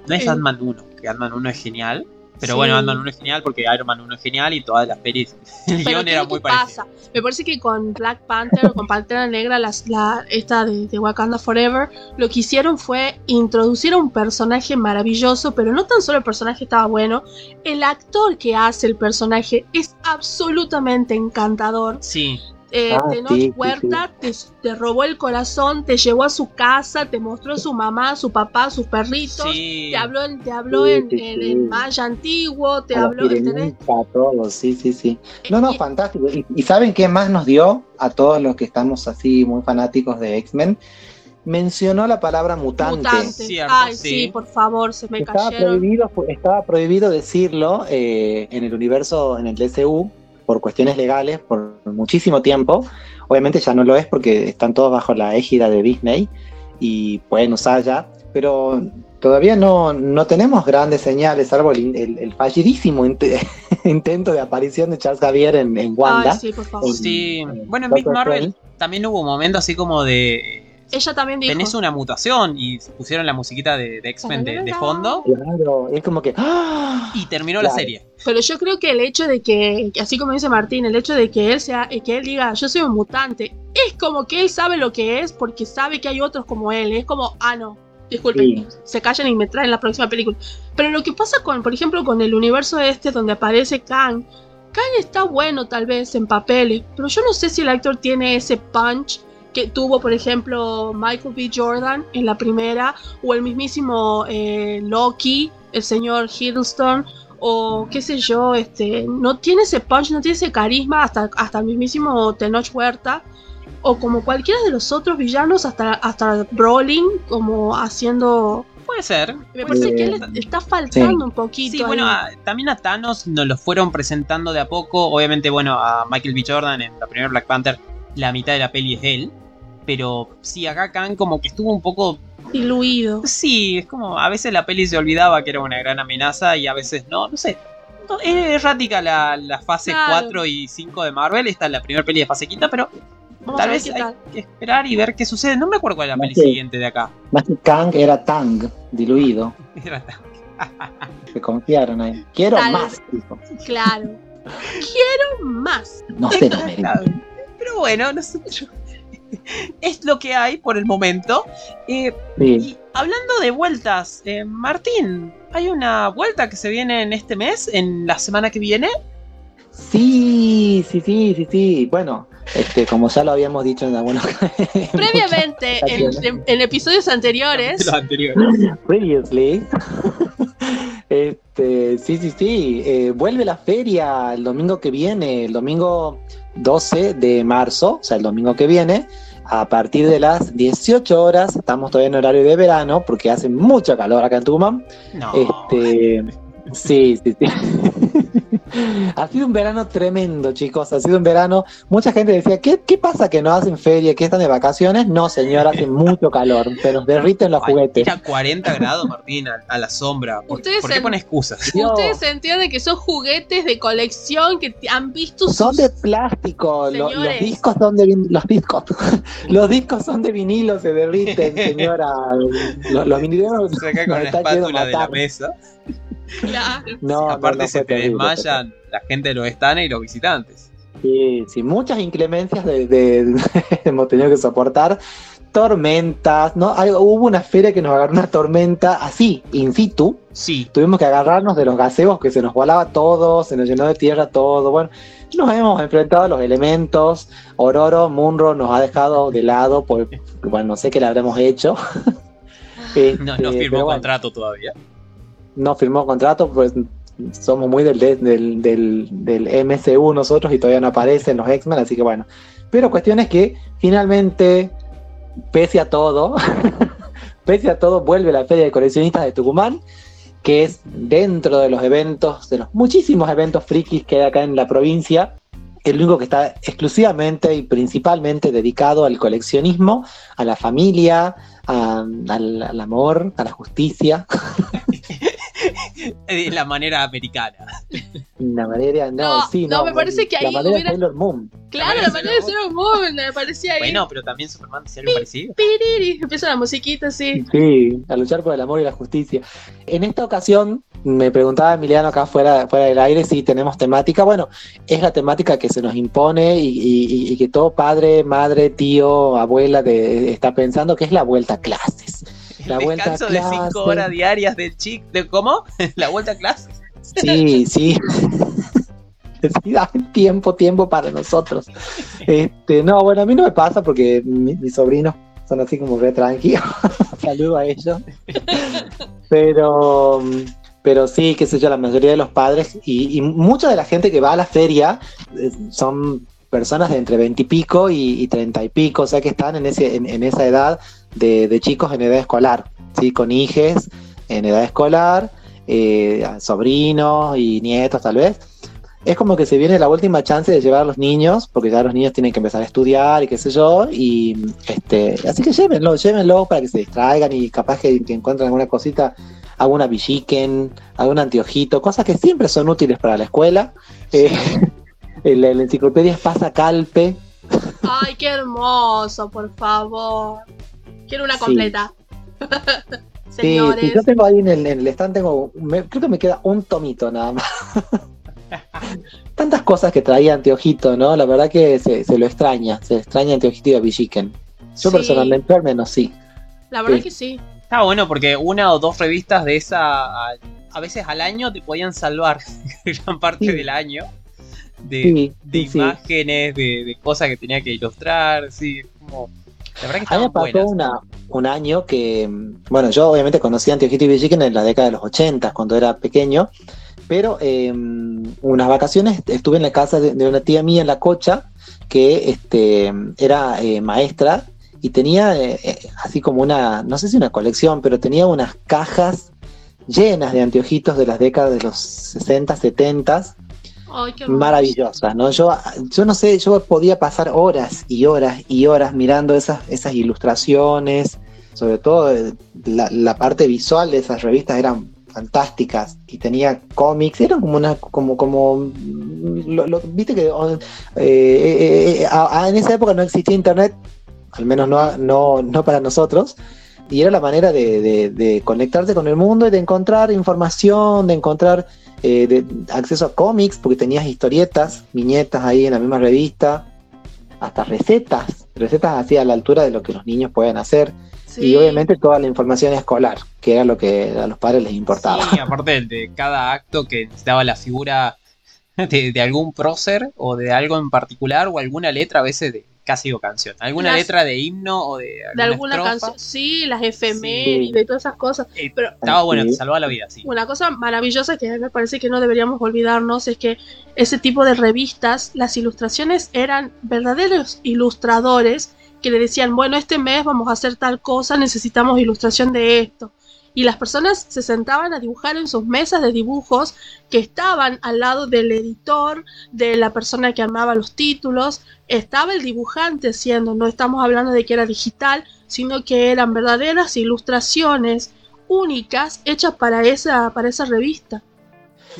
S1: No es
S2: Eh.
S1: Ant-Man 1, que Ant-Man 1 es genial. Pero
S2: Sí.
S1: bueno, Ant-Man 1 es genial porque Iron Man 1 es genial y todas las pelis, el *laughs* guion
S2: ¿qué
S1: era muy parecido.
S2: pasa? Me parece que con Black Panther o con Pantera Negra, las, la, esta de, de Wakanda Forever, lo que hicieron fue introducir a un personaje maravilloso, pero no tan solo el personaje estaba bueno, el actor que hace el personaje es absolutamente encantador.
S1: Sí,
S2: Eh,
S3: Ah,
S2: Tenoch
S3: sí,
S2: Te, te robó el corazón, te llevó a su casa, te mostró a su mamá, a su papá, a sus perritos.
S1: sí.
S2: Te habló, en- te habló
S3: Sí,
S2: en,
S3: sí,
S2: en-
S3: sí.
S2: en maya antiguo, te
S3: a
S2: habló,
S3: a todos, sí, sí, sí. No, no,
S2: Y-
S3: fantástico. ¿Y, y saben qué más nos dio a todos los que estamos así muy fanáticos de X-Men? Mencionó la palabra mutante.
S2: Mutante.
S1: Cierto,
S2: Ay,
S1: sí.
S2: sí. por favor, se me
S3: Estaba
S2: cayeron.
S3: prohibido, estaba prohibido decirlo eh, en el universo, en el DCU, por cuestiones legales, por muchísimo tiempo. Obviamente ya no lo es porque están todos bajo la égida de Disney y pueden usar ya, pero todavía no, no tenemos grandes señales, salvo el, el- el fallidísimo int- *laughs* intento de aparición de Charles Javier en, en Wanda.
S2: Ay, sí, por favor.
S3: en-
S1: Sí,
S3: en
S1: bueno, en Big Marvel
S3: Strange.
S1: también hubo un momento así como de.
S2: Ella también dijo.
S1: Tenés una mutación y pusieron la musiquita de, de X-Men de, de fondo
S3: Claro, es como que... ¡ah!
S1: y terminó la
S3: Claro.
S1: serie.
S2: Pero yo creo que el hecho de que, así como dice Martín, el hecho de que él sea, que él diga yo soy un mutante, es como que él sabe lo que es porque sabe que hay otros como él. Es como, ah, no, disculpen,
S3: Sí.
S2: se callan y me traen la próxima película. Pero lo que pasa con, por ejemplo, con el universo este donde aparece Kang, Kang está bueno tal vez en papeles, pero yo no sé si el actor tiene ese punch que tuvo, por ejemplo, Michael B. Jordan en la primera, o el mismísimo eh, Loki, el señor Hiddleston, o qué sé yo, este, no tiene ese punch, no tiene ese carisma, hasta, hasta el mismísimo Tenoch Huerta, o como cualquiera de los otros villanos, hasta, hasta Brolin, como haciendo...
S1: Puede ser.
S2: Me parece que él está faltando un poquito.
S1: Sí, bueno,
S2: ahí.
S1: a- también a Thanos nos lo fueron presentando de a poco. Obviamente, bueno, a Michael B. Jordan en la primera Black Panther, la mitad de la peli es él. Pero sí, acá Khan como que estuvo un poco.
S2: diluido.
S1: Sí, es como a veces la peli se olvidaba que era una gran amenaza y a veces no, no sé. No, es errática la, la fase
S2: Claro.
S1: 4 y 5 de Marvel. Esta es la primera peli de fase quinta, pero
S2: Vamos
S1: tal vez hay
S2: tal.
S1: que esperar y ver qué sucede. No me acuerdo cuál es la peli siguiente de acá.
S3: Más que Kang era Tang, diluido. *laughs*
S1: Era-
S3: Se confiaron ahí. Quiero
S2: Tal
S3: más.
S2: Claro. *laughs* Quiero más.
S3: No se lo merece.
S1: Pero bueno, nosotros *laughs* es lo que hay por el momento. Eh,
S3: Sí.
S1: y hablando de vueltas, eh, Martín, hay una vuelta que se viene en este mes, en la semana que viene.
S3: Sí, sí, sí, sí, sí. Bueno, este, como ya lo habíamos dicho en algunos *laughs*
S2: Previamente, *laughs* en, en- en episodios anteriores,
S1: Los anteriores.
S3: previously. Este, sí, sí, sí. eh, vuelve la feria el domingo que viene, el domingo 12 de marzo, o sea, el domingo que viene, a partir de las 18 horas. Estamos todavía en horario de verano porque hace mucho calor acá en Tucumán.
S1: No.
S3: Este, sí, sí, sí. *laughs* ha sido un verano tremendo, chicos. Ha sido un verano. Mucha gente decía, ¿qué, qué pasa que no hacen feria, que están de vacaciones? No, señor, hace mucho calor. Se nos derriten los juguetes.
S1: Era 40 grados, Martín, a, a la sombra. ¿Por,
S2: Ustedes
S1: ¿por qué excusas?
S2: Ustedes entienden que son juguetes de colección que han visto sus...
S3: Son de plástico, lo- los discos son de los discos, *laughs* los discos son de vinilo, se derriten, señora. *laughs* Los, los vinilos
S1: Se acá con la espátula de la mesa.
S2: Claro. *laughs*
S3: No,
S1: Aparte
S3: no,
S1: se te
S3: terrible,
S1: desmayan la gente de los stands y los visitantes.
S3: Sí, sí, muchas inclemencias de, de- *laughs* hemos tenido que soportar. Tormentas, ¿no? Hay- hubo una feria que nos agarró una tormenta así, in situ.
S1: Sí,
S3: Tuvimos que agarrarnos de los gaseos que se nos volaba todo, se nos llenó de tierra todo. Bueno, nos hemos enfrentado a los elementos. Ororo, Munro nos ha dejado de lado, por, bueno, no sé qué le habremos hecho. *laughs*
S1: no,
S3: Este,
S1: no firmó
S3: pero bueno,
S1: contrato todavía.
S3: No firmó contrato, pues somos muy del, del, del, del MCU nosotros y todavía no aparecen los X-Men, así que bueno. Pero cuestión es que finalmente, pese a todo, *laughs* pese a todo, vuelve la Feria de Coleccionistas de Tucumán, que es dentro de los eventos, de los muchísimos eventos frikis que hay acá en la provincia, el único que está exclusivamente y principalmente dedicado al coleccionismo, a la familia, al amor, a la justicia. *laughs* *laughs*
S1: De la manera americana.
S3: La manera, no,
S2: No,
S3: sí,
S2: no,
S3: no.
S2: me parece que
S3: la
S2: ahí
S3: manera
S2: hubiera-
S3: Sailor Moon.
S2: Claro, la manera de ser un moon me parecía ahí.
S1: Bueno, pero también Superman decía algo parecido.
S2: Piriri, empieza la musiquita así.
S3: Sí, a luchar por el amor y la justicia. En esta ocasión, me preguntaba Emiliano acá fuera, fuera del aire si tenemos temática. Bueno, es la temática que se nos impone y, y- y que todo padre, madre, tío, abuela de- está pensando que es la vuelta a clases. *laughs* La
S1: El
S3: vuelta a
S1: descanso de 5
S3: clase.
S1: horas diarias del chic. ¿De cómo? *laughs* ¿La vuelta a clase?
S3: Sí, sí. *laughs* Tiempo, tiempo para nosotros. Este, no, bueno, a mí no me pasa porque mi- mis sobrinos son así como re tranquilos. Saludo a ellos. Pero, pero sí, qué sé yo, la mayoría de los padres y, y mucha de la gente que va a la feria eh, son personas de entre 20 y pico y, y 30 y pico, o sea que están en, ese, en, en esa edad de, de chicos en edad escolar, ¿sí? con hijes en edad escolar, eh, sobrinos y nietos tal vez. Es como que se viene la última chance de llevar a los niños, porque ya los niños tienen que empezar a estudiar y qué sé yo, y este, así que llévenlo, llévenlo para que se distraigan y capaz que, que encuentren alguna cosita, alguna villiquen, algún anteojito, cosas que siempre son útiles para la escuela. Eh, *laughs* la, la enciclopedia Espasa Calpe,
S2: Ay, qué hermoso, por favor. Quiero una completa.
S3: Sí, *laughs*
S2: Señores.
S3: sí, yo tengo ahí en el, en el stand, tengo, me- creo que me queda un tomito nada más. *laughs* Tantas cosas que traía Anteojito, ¿no? La verdad que se, se lo extraña, se extraña Anteojito y a Villiquen. Yo
S2: Sí.
S3: personalmente al menos sí.
S2: La verdad
S3: Sí.
S2: que sí.
S1: Está bueno porque una o dos revistas de esa a, a veces al año te podían salvar *laughs* gran parte
S3: Sí.
S1: del año de,
S3: Sí,
S1: de
S3: sí, sí.
S1: imágenes, de, de cosas que tenía que ilustrar, sí, como la verdad que
S3: A mí me pasó una, un año que, bueno, yo obviamente conocí a Anteojito y Villiquen en la década de los 80, cuando era pequeño, pero eh, unas vacaciones estuve en la casa de, de una tía mía en La Cocha, que este, era eh, maestra y tenía eh, eh, así como una, no sé si una colección, pero tenía unas cajas llenas de anteojitos de las décadas de los 60, 70 Maravillosas, ¿no? Yo, yo no sé, yo podía pasar horas y horas y horas mirando esas, esas ilustraciones, sobre todo eh, la, parte visual de esas revistas eran fantásticas y tenía cómics, eran como una, como, como, viste que eh, eh, en esa época no existía internet, al menos no, no, no para nosotros, y era la manera de, de, de conectarte con el mundo y de encontrar información, de encontrar eh, de acceso a cómics, porque tenías historietas, viñetas ahí en la misma revista. hasta recetas, recetas así a la altura de lo que los niños pueden hacer.
S2: Sí.
S3: Y obviamente toda la información escolar, que era lo que a los padres les importaba.
S1: Sí, aparte de, cada acto que necesitaba la figura de, de algún prócer o de algo en particular o alguna letra a veces de casi digo canción, alguna
S2: Las-
S1: letra de himno o de
S2: de
S1: alguna, estrofa.
S2: canción. Sí, las efemérides y todas esas cosas.
S1: Eh,
S2: Pero
S1: estaba bueno,
S3: Sí.
S1: te salvaba la vida, sí.
S2: Una cosa maravillosa que me parece que no deberíamos olvidarnos es que ese tipo de revistas, las ilustraciones eran verdaderos ilustradores que le decían, bueno, este mes vamos a hacer tal cosa, necesitamos ilustración de esto. Y las personas se sentaban a dibujar en sus mesas de dibujos que estaban al lado del editor, de la persona que armaba los títulos, estaba el dibujante haciendo, no estamos hablando de que era digital, sino que eran verdaderas ilustraciones únicas hechas para esa, para esa revista.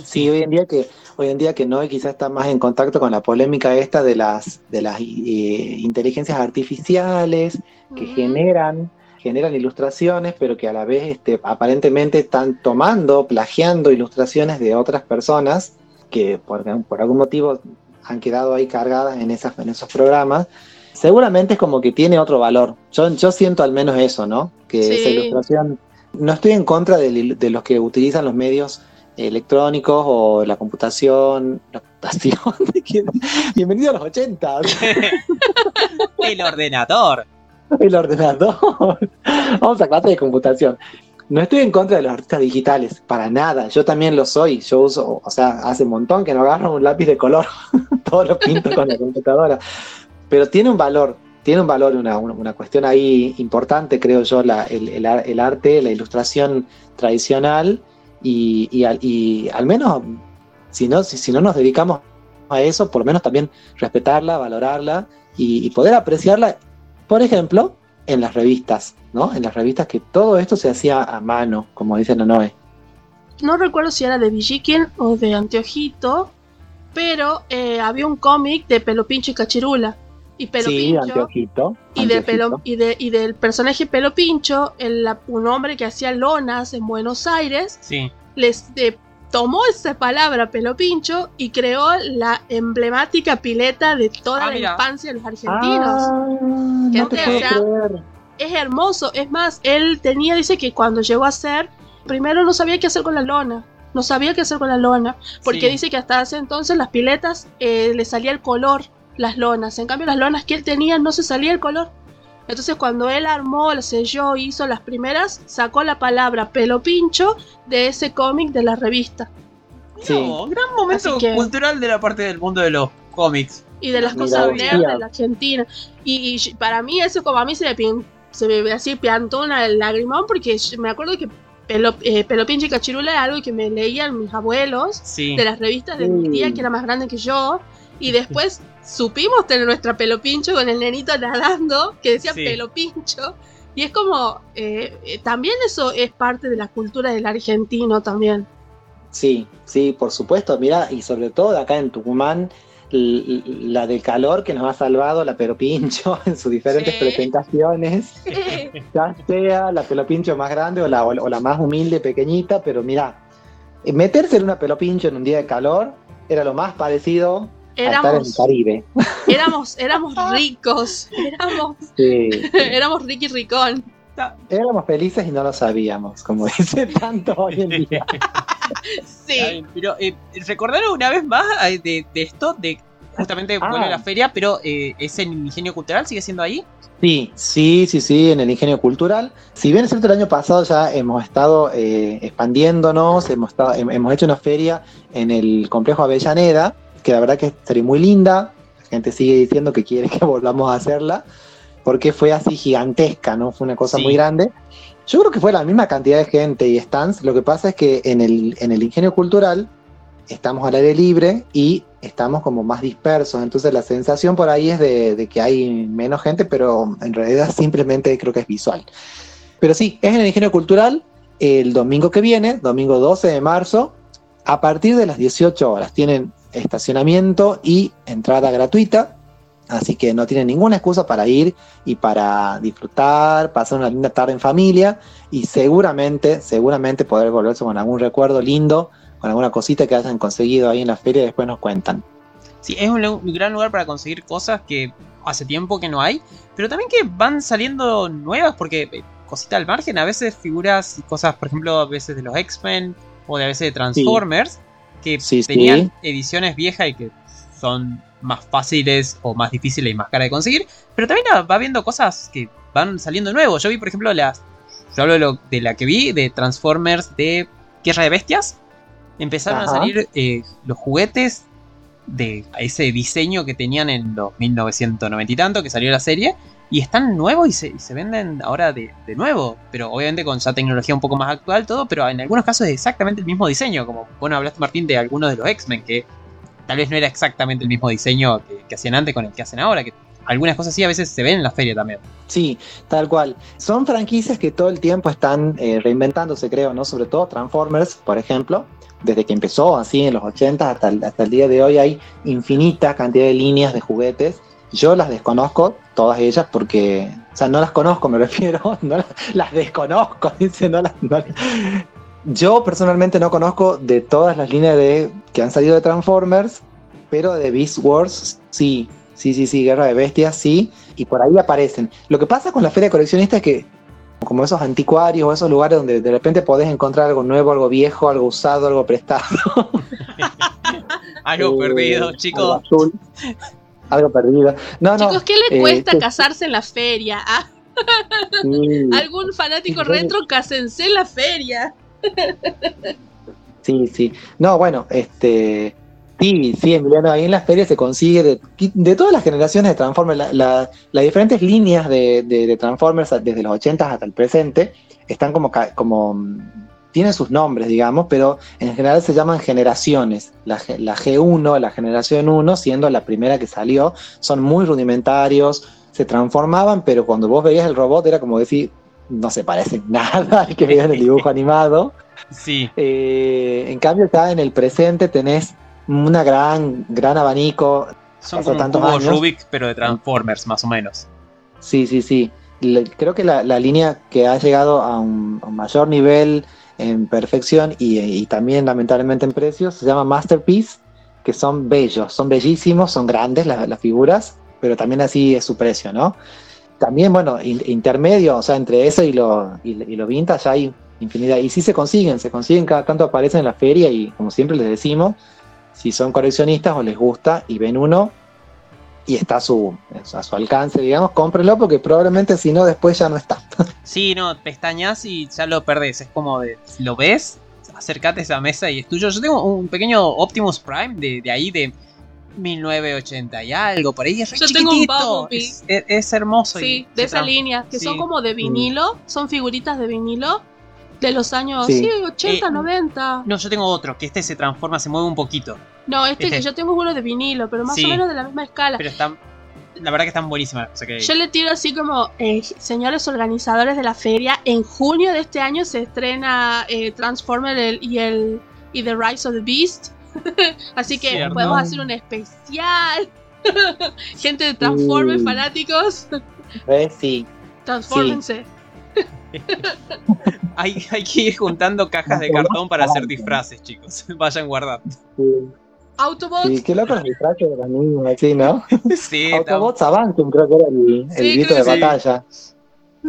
S3: Sí, hoy en día que hoy en día que no quizás está más en contacto con la polémica esta de las de las eh, inteligencias artificiales que generan generan ilustraciones, pero que a la vez este, aparentemente están tomando, plagiando ilustraciones de otras personas que por, por algún motivo han quedado ahí cargadas en, esas, en esos programas. Seguramente es como que tiene otro valor. Yo, yo siento al menos eso, ¿no? Que
S2: Sí.
S3: esa ilustración. No estoy en contra del- de, los que utilizan los medios electrónicos o la computación. La computación. *laughs* Bienvenido a los 80. *laughs*
S1: El ordenador. *laughs*
S3: El ordenador. *laughs* Vamos a clase de computación. No estoy en contra de los artistas digitales, para nada. Yo también lo soy. Yo uso, o sea, hace un montón que no agarro un lápiz de color. *laughs* Todo lo pinto con la computadora. Pero tiene un valor, tiene un valor, una, una, cuestión ahí importante, creo yo, el, el ar- el arte, la ilustración tradicional. Y, y al, menos, si no, si, no nos dedicamos a eso, por lo menos también respetarla, valorarla y poder apreciarla por ejemplo, en las revistas, ¿no? En las revistas que todo esto se hacía a mano, como dice Noé.
S2: No recuerdo si era de Villiquen o de Anteojito, pero eh, había un cómic de Pelo Pincho y Cachirula. Y Pelo
S3: sí,
S2: Pincho,
S3: anteojito.
S2: y, de pelo, y, de, y del personaje Pelo Pincho, el- un hombre que hacía lonas en Buenos Aires,
S1: Sí.
S2: les eh, tomó esa palabra Pelo Pincho y creó la emblemática pileta de toda
S1: Ah,
S2: la
S1: mira.
S2: infancia de los argentinos.
S3: Ah, no te
S2: Gente,
S3: puedo
S2: o sea,
S3: creer.
S2: es hermoso. Es más, él tenía, dice que cuando llegó a ser, primero no sabía qué hacer con la lona. No sabía qué hacer con la lona. Porque
S1: Sí.
S2: dice que hasta ese entonces las piletas eh, le salía el color, las lonas. En cambio, las lonas que él tenía no se salía el color. Entonces, cuando él armó, selló, hizo las primeras, sacó la palabra pelo pincho de ese cómic de la revista.
S3: Sí.
S1: No, gran momento
S2: que-
S1: cultural de la parte del mundo de los cómics.
S2: y de las cosas nerds de la Argentina. Y, y para mí eso como a mí se me, pin- se me así piantó una lagrimón porque me acuerdo que Pelo, eh, y Cachirula era algo que me leían mis abuelos
S1: Sí.
S2: de las revistas de mi tía
S3: Mm.
S2: que era más grande que yo y después supimos tener nuestra Pelo Pincho con el nenito nadando que decía
S1: Sí.
S2: Pelo Pincho y es como eh, eh, también eso es parte de la cultura del argentino también.
S3: Sí, sí, por supuesto. Mira, y sobre todo acá en Tucumán, la del calor que nos ha salvado la Pelopincho *laughs* en sus diferentes
S2: Sí.
S3: presentaciones. *laughs* ya sea la pelopincho más grande o la, o la más humilde, pequeñita, pero mira, eh, meterse en una pelopincho en un día de calor era lo más parecido a estar en el
S2: Éramos,
S3: Caribe. *laughs*
S2: éramos, éramos ricos, éramos,
S3: Sí, *laughs*
S2: éramos Ricky Ricón.
S3: éramos felices y no lo sabíamos, como *laughs* dice tanto hoy en día.
S2: Sí.
S1: Pero eh, recordaron una vez más eh, de, de esto, de justamente
S3: Ah.
S1: a la feria, pero eh, ese ingenio cultural sigue siendo ahí.
S3: Sí, sí, sí, sí, en el ingenio cultural. Si bien es cierto, el año pasado ya hemos estado eh, expandiéndonos, hemos, estado, hem- hemos hecho una feria en el complejo Avellaneda, que la verdad que sería muy linda. La gente sigue diciendo que quiere que *laughs* volvamos a hacerla, porque fue así gigantesca, ¿no? Fue una cosa
S1: Sí.
S3: muy grande. Yo creo que fue la misma cantidad de gente y stands. Lo que pasa es que en el, en el ingenio cultural estamos al aire libre y estamos como más dispersos. Entonces la sensación por ahí es de, de que hay menos gente, pero en realidad simplemente creo que es visual. Pero sí, es en el ingenio cultural el domingo que viene, domingo 12 de marzo, a partir de las 18 horas. Tienen estacionamiento y entrada gratuita. Así que no tienen ninguna excusa para ir y para disfrutar, pasar una linda tarde en familia y seguramente, seguramente poder volverse con algún recuerdo lindo, con alguna cosita que hayan conseguido ahí en la feria y después nos cuentan.
S1: Sí, es un, gran lugar para conseguir cosas que hace tiempo que no hay, pero también que van saliendo nuevas, porque eh, cosita al margen, a veces figuras y cosas, por ejemplo, a veces de los X-Men o de a veces de Transformers, que
S3: Sí, sí.
S1: tenían ediciones viejas y que son más fáciles o más difíciles y más caras de conseguir, pero también va viendo cosas que van saliendo nuevos. Yo vi, por ejemplo, las. Yo hablo de, lo- de la que vi, de Transformers de Guerra de Bestias. Empezaron a salir eh, los juguetes de ese diseño que tenían en los 1990 y tanto, que salió la serie. Y están nuevos y se, se venden ahora de, de nuevo. Pero obviamente con ya tecnología un poco más actual, todo. Pero en algunos casos es exactamente el mismo diseño. Como, bueno, hablaste Martín de algunos de los X-Men, que tal vez no era exactamente el mismo diseño que, hacían antes con el que hacen ahora. Que algunas cosas así a veces se ven en la feria también.
S3: Sí, tal cual. Son franquicias que todo el tiempo están eh, reinventándose, creo, ¿no? Sobre todo Transformers, por ejemplo. Desde que empezó así en los 80 hasta hasta el día de hoy hay infinita cantidad de líneas de juguetes. Yo las desconozco, todas ellas, porque, o sea, no las conozco, me *laughs* refiero, no las, las desconozco, *laughs* dice, no las, no Yo personalmente no conozco de todas las líneas de, que han salido de Transformers, pero de Beast Wars sí, sí, sí, sí, Guerra de Bestias sí, y por ahí aparecen. Lo que pasa con la feria coleccionista es que, como esos anticuarios o esos lugares donde de repente podés encontrar algo nuevo, algo viejo, algo usado, algo prestado. *laughs*
S1: Algo
S3: eh,
S1: perdido,
S3: Algo
S1: chicos.
S3: azul, algo perdido. No, no.
S2: Chicos, ¿qué le
S3: eh,
S2: cuesta casarse en la feria? Ah,
S3: sí. *laughs*
S2: ¿Algún fanático retro cásense en la feria?
S3: Sí, sí. No, bueno, este. Sí, sí, Emiliano, ahí en las ferias se consigue de, de todas las generaciones de Transformers, la- la- las diferentes líneas de, de- de Transformers desde los 80 hasta el presente están como, como. Tienen sus nombres, digamos, pero en general se llaman generaciones. La, G- la G1, la generación 1, siendo la primera que salió, son muy rudimentarios, se transformaban, pero cuando vos veías el robot era como decir, no se parecen *laughs* nada al que veías en el dibujo *laughs* animado.
S1: Sí,
S3: Eh, en cambio, acá en el presente tenés una gran, gran abanico.
S1: son como un cubo. Rubik, pero de Transformers, más o menos.
S3: Sí, sí, sí. Le- creo que la, la línea que ha llegado a un, a un mayor nivel en perfección y, y también lamentablemente en precios se llama Masterpiece, que son bellos, son bellísimos, son grandes las, las figuras, pero también así es su precio, ¿no? También, bueno, in- intermedio, o sea, entre eso y lo, y, y lo vintage hay infinidad. Y sí se consiguen, se consiguen, cada tanto aparecen en la feria y como siempre les decimos, si son coleccionistas o les gusta y ven uno y está a su, a su alcance, digamos, cómprenlo porque probablemente si no después ya no está. *laughs*
S1: Sí, no, pestañas y ya lo perdés. Es como de, lo ves, acércate a esa mesa y es tuyo. Yo tengo un pequeño Optimus Prime de, de ahí de 1980 y algo, por ahí es
S2: Yo tengo un. Bumblebee.
S1: Es, es- es hermoso. y
S2: Sí, de esa línea, que son como de vinilo, son figuritas de vinilo de los años
S3: Sí.
S2: sí, 80,
S1: Eh,
S2: 90.
S1: No, yo tengo otro, que este se transforma, se mueve un poquito.
S2: No, este
S1: este.
S2: que yo tengo es uno de vinilo, pero más
S1: Sí.
S2: o menos de la misma escala.
S1: Pero están. La verdad que están buenísimas que.
S2: Yo le tiro así como, eh, señores organizadores de la feria, en junio de este año se estrena eh, Transformer el- y el y The Rise of the Beast. *laughs* así que
S1: Cierto.
S2: podemos hacer un especial. *laughs* Gente de Transformers,
S3: Sí.
S2: fanáticos,
S3: ¿Ves? Sí.
S2: transfórmense. *laughs*
S1: Hay, hay que ir juntando cajas de cartón para hacer disfraces, chicos. Vayan guardando.
S3: Sí,
S2: Autobots,
S3: sí, qué loco los disfraces de los niños, así, ¿no? *laughs*
S1: Sí,
S3: Autobots Avancum creo que era el, el
S2: Sí,
S3: grito de
S1: sí.
S3: batalla.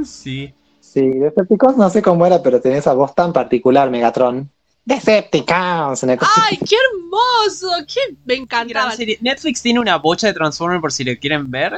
S1: sí.
S3: Sí, Decepticons no sé cómo era, pero tenía esa voz tan particular, Megatron. Decepticons, una cosa
S2: ¡ay, qué hermoso! ¡Qué me encantaba!
S1: Netflix tiene una bocha de Transformers por si lo quieren ver.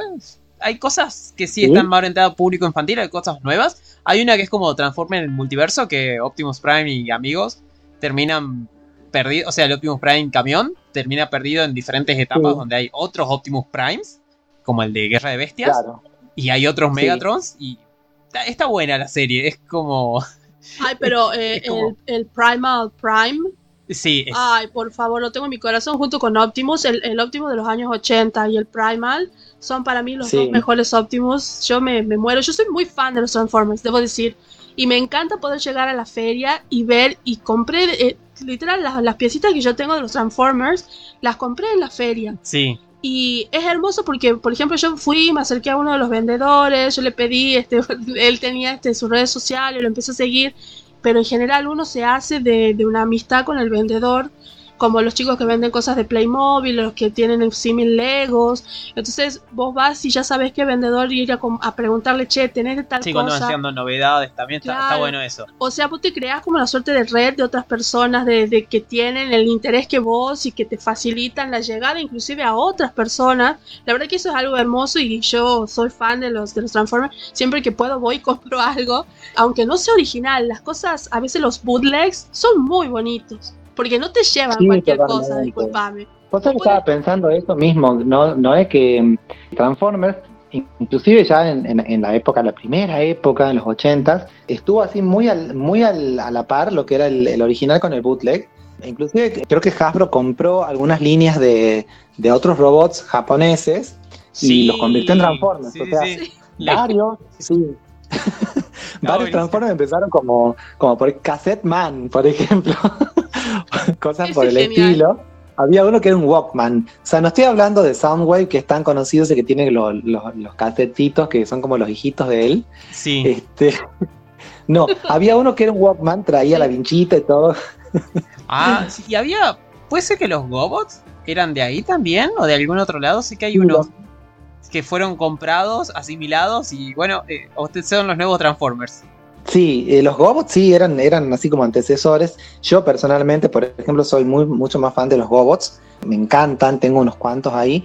S1: Hay cosas que sí,
S3: ¿Sí?
S1: están más orientadas a público infantil, hay cosas nuevas. Hay una que es como Transformer en el multiverso, que Optimus Prime y amigos terminan perdidos. O sea, el Optimus Prime camión termina perdido en diferentes etapas
S3: Sí.
S1: donde hay otros Optimus Primes, como el de Guerra de Bestias,
S3: Claro.
S1: y hay otros
S3: Sí.
S1: Megatrons. Y está, está buena la serie, es como. *laughs*
S2: Ay, pero *laughs* eh,
S1: Es como-
S2: el, el Primal Prime
S1: Sí, es-
S2: Ay, por favor, lo tengo en mi corazón junto con Optimus, el, el Optimus de los años 80 y el Primal son para mí los
S3: Sí.
S2: dos mejores Optimus. Yo me, me muero, yo soy muy fan de los Transformers, debo decir. Y me encanta poder llegar a la feria y ver y compré, eh, literal, las, las piecitas que yo tengo de los Transformers, las compré en la feria.
S1: sí.
S2: Y es hermoso porque, por ejemplo, yo fui, me acerqué a uno de los vendedores, yo le pedí, este, *laughs* él tenía este, sus redes sociales, lo empecé a seguir, pero en general uno se hace de, de una amistad con el vendedor como los chicos que venden cosas de Playmobil, los que tienen en símil Legos. Entonces vos vas y ya sabes qué vendedor ir a, preguntarle, che, tenés tal
S1: Sí, cuando van
S2: cosa.
S1: llegando novedades también está, está bueno eso.
S2: O sea, vos te creas como la suerte de red de otras personas de, de que tienen el interés que vos y que te facilitan la llegada inclusive a otras personas. La verdad que eso es algo hermoso y yo soy fan de los, de los Transformers. Siempre que puedo voy y *laughs* compro algo. Aunque no sea original, las cosas, a veces los bootlegs son muy bonitos. Porque no te llevan
S3: Sí,
S2: cualquier cosa,
S3: totalmente.
S2: disculpame.
S3: Vos sabés que estaba pensando eso mismo, no, no es que mm, Transformers, in- inclusive ya en, en- en la época, la primera época, en los 80s, estuvo así muy, al, muy al- a la par lo que era el, el original con el bootleg. Inclusive creo que Hasbro compró algunas líneas de, de otros robots japoneses y los convirtió en Transformers.
S1: Sí,
S3: o
S1: sí,
S3: sea,
S1: sí.
S3: Varios, sí. *laughs* Varios
S1: buenísimo.
S3: Transformers empezaron como, como por Cassette Man, por ejemplo. *laughs* *laughs* Cosas
S2: Ese
S3: por el
S2: genial.
S3: estilo. Había uno que era un Walkman. O sea, no estoy hablando de Soundwave, que es tan conocido, ese que tiene lo- lo- los casetitos que son como los hijitos de él.
S1: Sí.
S3: Este, *laughs* no, había uno que era un Walkman, traía la vinchita y todo.
S1: Ah, *laughs* sí, y había. ¿Puede ser que los Gobots eran de ahí también? ¿O de algún otro lado? Sí que hay
S3: Sí,
S1: unos que fueron comprados, asimilados y bueno, eh, ustedes son los nuevos Transformers.
S3: Sí, eh, los Gobots sí eran, eran así como antecesores. Yo personalmente, por ejemplo, soy muy, mucho más fan de los Gobots. Me encantan, tengo unos cuantos ahí.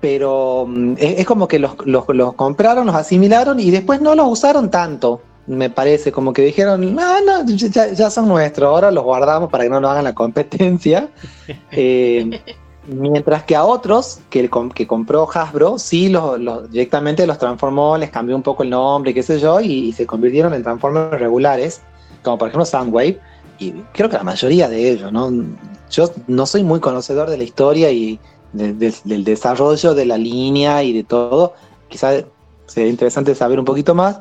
S3: Pero mm, es, es como que los, los- los compraron, los asimilaron y después no los usaron tanto. Me parece, como que dijeron, no, no, ya, ya son nuestros, ahora los guardamos para que no nos hagan la competencia. *laughs* Eh, mientras que a otros que, que compró Hasbro, sí los- directamente los transformó, les cambió un poco el nombre, qué sé yo, y, y se convirtieron en Transformers regulares, como por ejemplo Soundwave, y creo que la mayoría de ellos, ¿no? Yo no soy muy conocedor de la historia y de- de- del desarrollo de la línea y de todo, quizás sería interesante saber un poquito más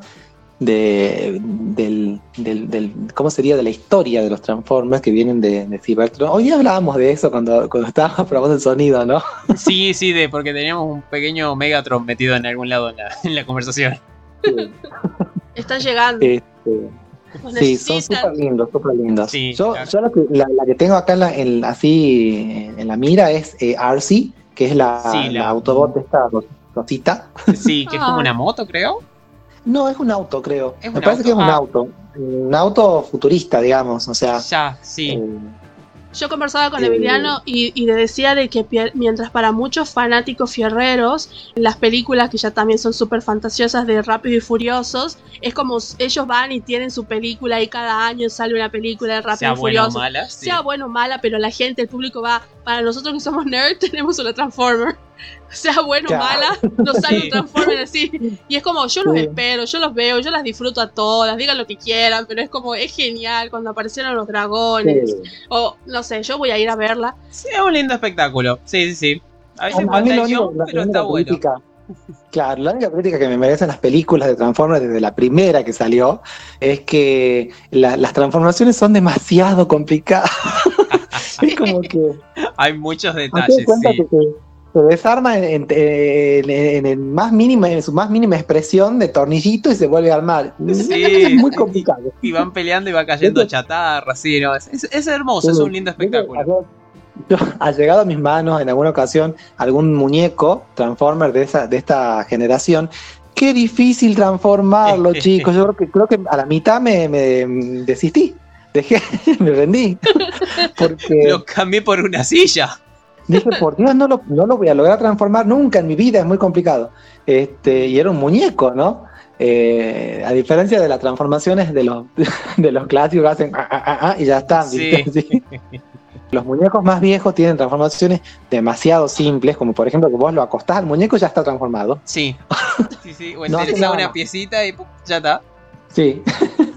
S3: de, del, del, del- ¿cómo sería? De la historia de los Transformers que vienen de, de Cybertron. Hoy hablábamos de eso cuando, cuando estábamos probando el sonido, ¿no? *laughs*
S1: Sí, sí, de porque teníamos un pequeño Megatron metido en algún lado en la, en la conversación.
S2: Están llegando.
S3: Este, sí, son súper lindos, súper lindos.
S1: Sí,
S3: yo
S1: claro.
S3: yo la, que, la, la que tengo acá en la- en- así en la mira es eh, RC, que es la,
S1: Sí, la-
S3: la Autobot de esta rosita.
S1: Sí, que es como una moto, creo.
S3: No, es un auto, creo.
S1: ¿Es
S3: Me parece
S1: auto?
S3: que es un
S1: Ah.
S3: auto. Un auto futurista, digamos. O sea,
S1: Ya, sí.
S3: eh,
S2: Yo conversaba con
S3: Eh,
S2: Emiliano y, y le decía de que mientras para muchos fanáticos fierreros, las películas que ya también son súper fantasiosas de Rápido y Furiosos, es como ellos van y tienen su película y cada año sale una película de Rápido
S1: sea
S2: y
S1: buena o
S2: Furioso.
S1: mala. sí.
S2: Sea bueno o mala, pero la gente, el público va, para nosotros que somos nerds, *laughs* tenemos una Transformer. *laughs* Sea bueno o
S3: Claro.
S2: mala, nos sale
S1: Sí.
S2: un Transformer así. Y es como, yo los
S3: Sí.
S2: espero, yo los veo, yo las disfruto a todas, digan lo que quieran, pero es como, es genial cuando aparecieron los dragones.
S3: sí.
S2: O no sé, yo voy a ir a verla.
S1: Sí, es un lindo espectáculo. Sí, sí, sí. A veces
S3: A- mí único- la-
S1: pero
S3: la
S1: está
S3: única
S1: bueno.
S3: crítica- Claro, la única crítica que me merecen las películas de Transformers desde la primera que salió es que la- las transformaciones son demasiado complicadas. *laughs* es como que *laughs*
S1: Hay muchos detalles, sí.
S3: que se, desarma en, en- en- en el más mínima, en su más mínima expresión de tornillito y se vuelve a armar.
S1: Sí.
S3: Es muy complicado.
S1: Y van peleando y va cayendo
S3: Eso-
S1: chatarra, sí, no, es, es- es hermoso, es un lindo espectáculo.
S3: Yo, ha llegado a mis manos en alguna ocasión algún muñeco Transformer de esa, de esta generación. Qué difícil transformarlo, *laughs* chicos. Yo creo que creo que a la mitad me, me desistí. Dejé, *laughs* me rendí. *laughs* Porque
S1: Lo cambié por una silla.
S3: Dije, *laughs* por Dios, no lo, no lo voy a lograr transformar nunca en mi vida, es muy complicado. Este, y era un muñeco, ¿no? Eh, a diferencia de las transformaciones de los, *laughs* de los clásicos hacen ah, ah, ah, ah, y ya está.
S1: Sí. *laughs*
S3: Sí. Los muñecos más viejos tienen transformaciones demasiado simples, como por ejemplo que vos lo acostás al muñeco y ya está transformado.
S1: Sí. Sí, sí. O
S3: No
S1: una piecita y ¡pum! ya está.
S3: Sí,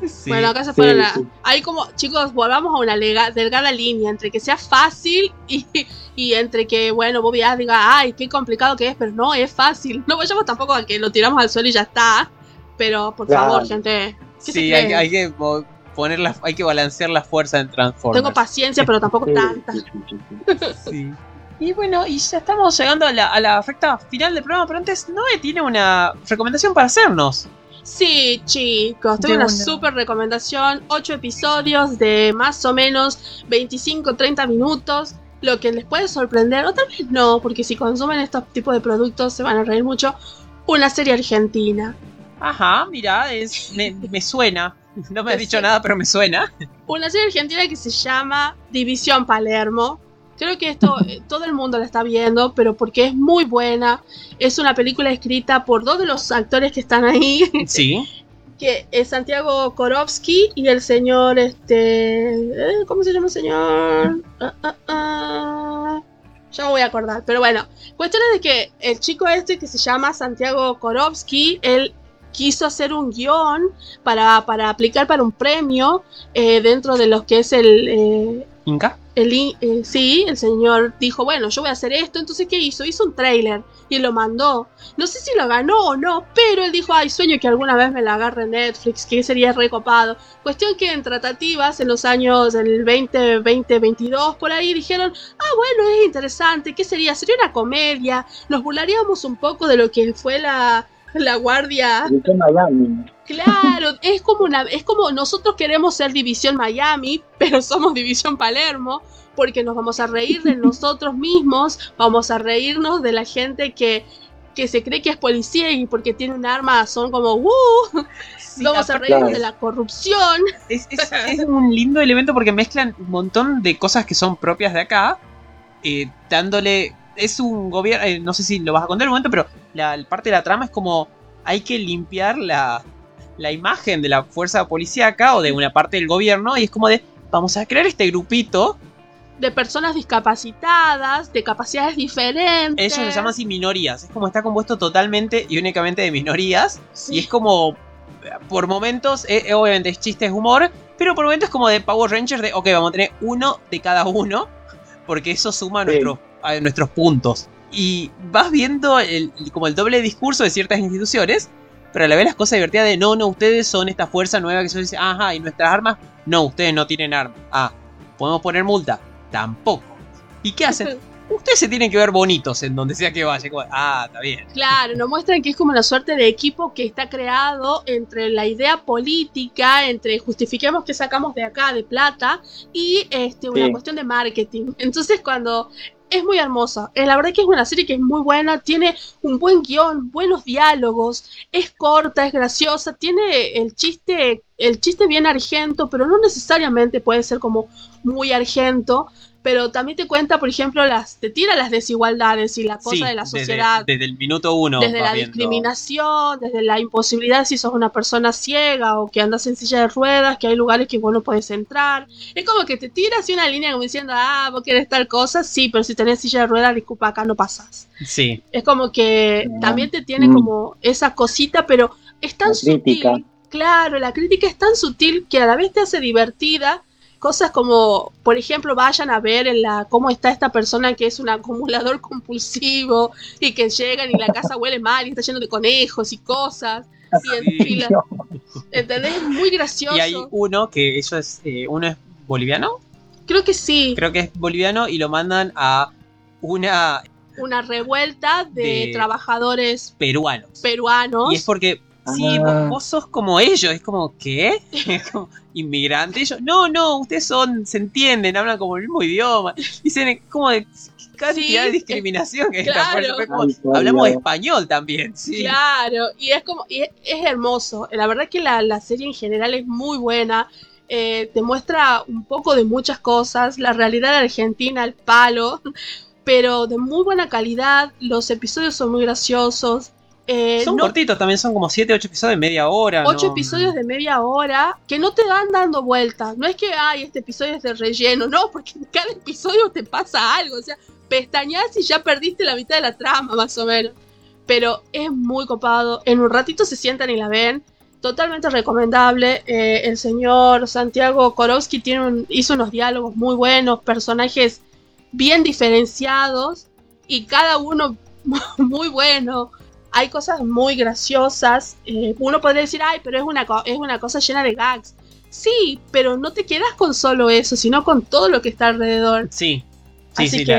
S1: Sí.
S2: Bueno, acá se
S3: Sí,
S2: a...
S3: sí.
S2: Ahí como, chicos, volvamos a una lega- delgada línea entre que sea fácil y, y entre que, bueno, Bobby Ash diga, ay, qué complicado que es, pero no, es fácil. No vayamos tampoco a que lo tiramos al suelo y ya está. Pero, por
S3: Claro.
S2: favor, gente. ¿qué se
S1: Sí, hay, hay que poner la, hay que balancear la fuerza en Transformers.
S2: Tengo paciencia, pero tampoco tanta. *laughs*
S3: sí.
S1: Y bueno, y ya estamos llegando a la, a la recta final del programa, pero antes Noé tiene una recomendación para hacernos.
S2: Sí, chicos, tengo una super recomendación. 8 episodios de más o menos 25-30 minutos. lo que les puede sorprender, o tal vez no, porque si consumen estos tipos de productos se van a reír mucho, una serie argentina.
S1: Ajá, mira, es, me, me suena. No me has dicho nada, pero me suena.
S2: Una serie argentina que se llama División Palermo. Creo que esto eh, todo el mundo la está viendo, pero porque es muy buena. Es una película escrita por dos de los actores que están ahí. *laughs*
S1: Sí.
S2: que es Santiago Korowski y el señor, este, eh, ¿cómo se llama el señor? Ah, ah, ah. Ya me voy a acordar, pero bueno, cuestión es de que el chico este que se llama Santiago Korowski, él quiso hacer un guion para, para aplicar para un premio eh, dentro de lo que es el, eh,
S1: ¿Inca?
S2: el in- eh, sí, el señor dijo, bueno, yo voy a hacer esto, entonces ¿qué hizo? Hizo un trailer y lo mandó. No sé si lo ganó o no, pero él dijo, ay, sueño que alguna vez me la agarre Netflix, que sería recopado. Cuestión que en tratativas en los años del 20, 20, 22, por ahí dijeron, ah, bueno, es interesante, ¿qué sería? Sería una comedia, nos burlaríamos un poco de lo que fue la, la guardia
S3: Miami.
S2: Claro, es como una, es como nosotros queremos ser División Miami, pero somos División Palermo, porque nos vamos a reír de nosotros mismos, vamos a reírnos de la gente que, que se cree que es policía y porque tiene un arma son como ¡uh!
S1: Sí,
S2: vamos a reírnos
S3: Claro.
S2: de la corrupción.
S1: es, es- es un lindo elemento porque mezclan un montón de cosas que son propias de acá, eh, dándole... Es un gobierno, eh, no sé si lo vas a contar en un momento, pero la parte de la trama es como hay que limpiar la, la imagen de la fuerza policíaca o de una parte del gobierno y es como de, vamos a crear este grupito,
S2: De personas discapacitadas, de capacidades diferentes.
S1: ellos le llaman así minorías, es como está compuesto totalmente y únicamente de minorías
S2: Sí.
S1: y es como, por momentos, eh, eh, obviamente es chiste, es humor, pero por momentos es como de Power Rangers de, ok, vamos a tener uno de cada uno, porque eso suma
S3: Sí.
S1: nuestros, a nuestros puntos. Y vas viendo el, como el doble discurso de ciertas instituciones, pero a la vez las cosas divertidas de, no, no, ustedes son esta fuerza nueva que se dice, ajá, y nuestras armas, no, ustedes no tienen armas. Ah, ¿podemos poner multa? Tampoco. ¿Y qué hacen? *laughs* Ustedes se tienen que ver bonitos en donde sea que vaya. ah, está bien.
S2: Claro, nos muestran que es como una suerte de equipo que está creado entre la idea política, entre justifiquemos que sacamos de acá de plata y este, una
S3: Sí.
S2: cuestión de marketing. Entonces cuando es muy hermosa, eh, la verdad que es una serie que es muy buena, tiene un buen guion, buenos diálogos, es corta, es graciosa, tiene el chiste, el chiste bien argento, pero no necesariamente puede ser como muy argento. Pero también te cuenta, por ejemplo, las, te tira las desigualdades y la cosa
S1: Sí,
S2: de la sociedad
S1: Desde, el minuto uno.
S2: desde la
S1: viendo-
S2: discriminación, desde la imposibilidad si sos una persona ciega o que andas en silla de ruedas, que hay lugares que vos no podés entrar. Es como que te tiras así una línea como diciendo, ah, vos querés tal cosa, sí, pero si tenés silla de ruedas, disculpa, acá no pasás.
S1: Sí.
S2: Es como que
S3: Ah,
S2: también te tiene
S3: mm.
S2: como esa cosita, pero es tan
S3: La crítica.
S2: sutil. Claro, la crítica es tan sutil que a la vez te hace divertida. Cosas como, por ejemplo, vayan a ver en la, cómo está esta persona que es un acumulador *laughs* compulsivo y que llegan y la casa huele mal y está lleno de conejos y cosas. Y en
S1: Sí.
S2: fila. ¿Entendés? Es muy gracioso.
S1: Y hay uno que eso es. eh, uno es boliviano.
S2: Creo que sí,
S1: Creo que es boliviano y lo mandan a una
S2: una revuelta de,
S1: De-
S2: trabajadores
S1: peruanos.
S2: peruanos.
S1: Y es porque. Sí,
S3: Ah.
S1: vos, vos sos como ellos. Es como, ¿qué? Es *laughs* como, inmigrante. Ellos, no, no, ustedes son, se entienden, hablan como el mismo idioma. Dicen, como de cantidad
S2: Sí,
S1: de discriminación que
S2: claro.
S1: como, hablamos español también, sí.
S2: Claro, y es como, y es, es hermoso. La verdad que la, la serie en general es muy buena. Eh, te muestra un poco de muchas cosas. La realidad Argentina, el palo, *laughs* pero de muy buena calidad. Los episodios son muy graciosos. Eh,
S1: Son
S2: no-
S1: cortitos también, son como 7, 8 episodios de media hora.
S2: ocho
S1: ¿no?
S2: episodios de media hora que no te van dando vueltas. No es que, ay, este episodio es de relleno, no, porque en cada episodio te pasa algo. O sea, pestañas y ya perdiste la mitad de la trama, más o menos. Pero es muy copado. En un ratito se sientan y la ven. Totalmente recomendable. Eh, el señor Santiago Korowski tiene un- hizo unos diálogos muy buenos, personajes bien diferenciados y cada uno *laughs* muy bueno hay cosas muy graciosas. eh, uno podría decir, ay, pero es una, es una cosa llena de gags. Sí, pero no te quedas con solo eso, sino con todo lo que está alrededor.
S1: Sí, sí,
S2: Así
S1: sí.
S2: que
S1: la,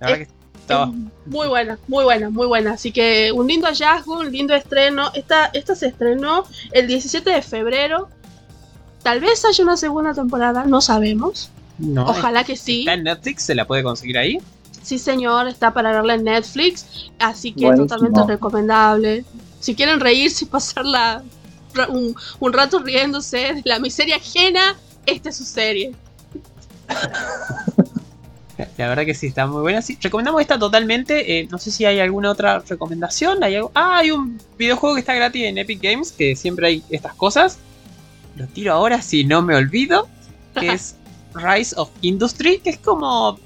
S1: la verdad que estaba.
S2: es muy buena, muy buena, muy buena. Así que un lindo hallazgo, un lindo estreno. Esta, esta se estrenó el 17 de febrero. Tal vez haya una segunda temporada, no sabemos.
S1: No,
S2: Ojalá que sí.
S1: Está en Netflix, se la puede conseguir ahí.
S2: Sí, señor, está para verla en Netflix, así que
S3: Buenísimo.
S2: totalmente recomendable. Si quieren reírse y *laughs* pasarla un, un rato riéndose de la miseria ajena, esta es su serie. *laughs*
S1: La verdad que sí, está muy buena. Sí, recomendamos esta totalmente. eh, no sé si hay alguna otra recomendación. ¿Hay algo? Ah, hay un videojuego que está gratis en Epic Games, que siempre hay estas cosas. Lo tiro ahora si no me olvido. Que es *laughs* Rise of Industry, que es como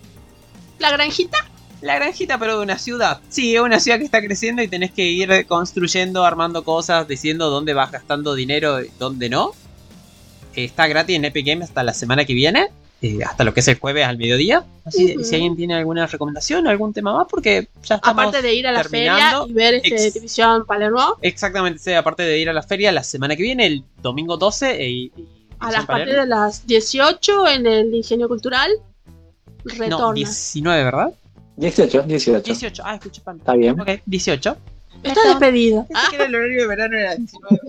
S2: La granjita,
S1: la granjita, pero de una ciudad. Sí, es una ciudad que está creciendo y tenés que ir construyendo, armando cosas, diciendo dónde vas gastando dinero y dónde no. Eh, Está gratis en Epic Games hasta la semana que viene. eh, hasta lo que es el jueves al mediodía. Así si alguien tiene alguna recomendación, algún tema más, porque ya estamos.
S2: aparte de ir a la feria y ver este División Palermo,
S1: Exactamente, sí, aparte de ir a la feria la semana que viene, el domingo 12. e- y- y-
S2: a las partir de las 18 en el Ingenio Cultural,
S1: No,
S2: retorna.
S1: 19, ¿verdad?
S3: 18, 18.
S1: 18. Ah, escuché pan.
S3: Está bien.
S1: Ok, 18.
S2: Está despedido.
S1: Pensé
S2: Ah,
S1: que era el horario de verano era 19.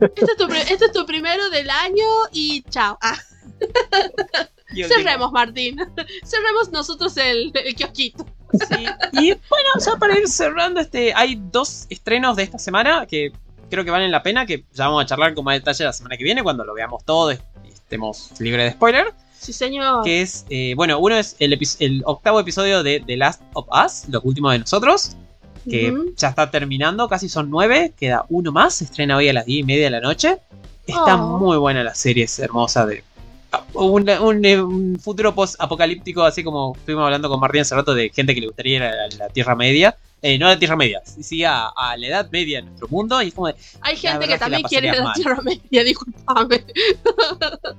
S1: *laughs*
S2: este, es tu, este es tu primero del año y chao. Ah, *laughs* cerremos, Martín. *laughs* Cerremos nosotros el, el kiosquito.
S1: Sí. Y bueno, ya para ir cerrando, este, hay dos estrenos de esta semana que creo que valen la pena, que ya vamos a charlar con más detalle la semana que viene, cuando lo veamos todo y estemos libres de spoiler.
S2: Sí, señor.
S1: Que es, eh, bueno, uno es el, el octavo episodio de The Last of Us, lo último de nosotros, que ya está terminando, casi son nueve, queda uno más, se estrena hoy a las diez y media de la noche. Está
S2: Oh.
S1: muy buena la serie, es hermosa de... Un, un- eh, un futuro post-apocalíptico, así como estuvimos hablando con Martín hace rato de gente que le gustaría ir a la, la Tierra Media. Eh, no a la Tierra Media, sí a, a la Edad Media de nuestro mundo. Y es como de,
S2: Hay
S1: La
S2: gente que también
S1: la
S2: quiere
S1: pasaría
S2: la
S1: mal.
S2: Tierra Media, *laughs* disculpame.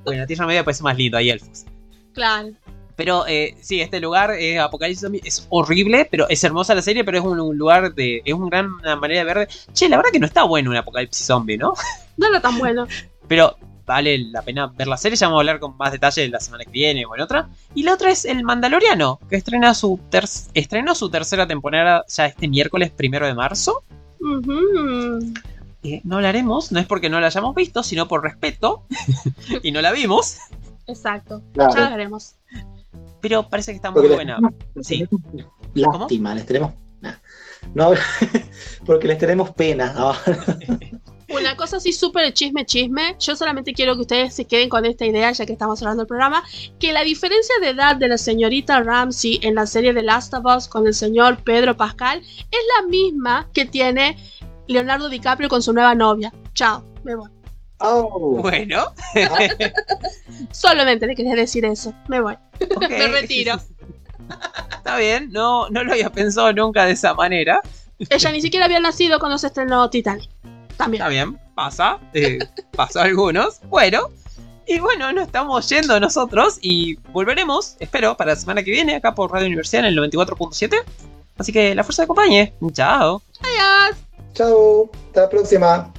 S1: bueno, la Tierra Media parece más lindo, hay elfos.
S2: Claro.
S1: Pero eh, sí, este lugar es Apocalipsis Zombie, es horrible, pero es hermosa la serie, pero es un, un lugar de. Es un gran, una manera de ver. Che, la verdad que no está bueno un Apocalipsis Zombie, ¿no?
S2: No era tan bueno. *laughs*
S1: Pero vale la pena ver la serie, ya vamos a hablar con más detalle la semana que viene o en otra. Y la otra es El Mandaloriano, que estrena su ter estrenó su tercera temporada ya este miércoles primero de marzo. Eh, no hablaremos, no es porque no la hayamos visto, sino por respeto. *laughs* y no la vimos.
S2: Exacto.
S3: Claro.
S2: Ya la veremos.
S1: Pero parece que está muy
S3: Porque
S1: buena.
S3: les-
S1: Sí.
S3: Lástima, les tenemos. nah. No, *laughs* porque les tenemos pena. ahora. *laughs*
S2: Una cosa así súper chisme chisme. Yo solamente quiero que ustedes se queden con esta idea, ya que estamos hablando del programa, que la diferencia de edad de la señorita Ramsey en la serie de Last of Us con el señor Pedro Pascal es la misma que tiene Leonardo DiCaprio con su nueva novia. Chao, me voy.
S3: Oh,
S1: Bueno, *laughs*
S2: Solamente le quería decir eso. Me voy. Me retiro. *laughs*
S1: Está bien, no, no lo había pensado nunca de esa manera.
S2: Ella ni siquiera había nacido cuando se estrenó Titanic. También.
S1: Está bien, pasa, eh, *laughs* pasó a algunos. Bueno, y bueno, nos estamos yendo nosotros y volveremos, espero, para la semana que viene acá por Radio Universidad en el 94.7. Así que la fuerza te acompañe. Chao.
S2: Adiós.
S4: Chao, hasta la próxima.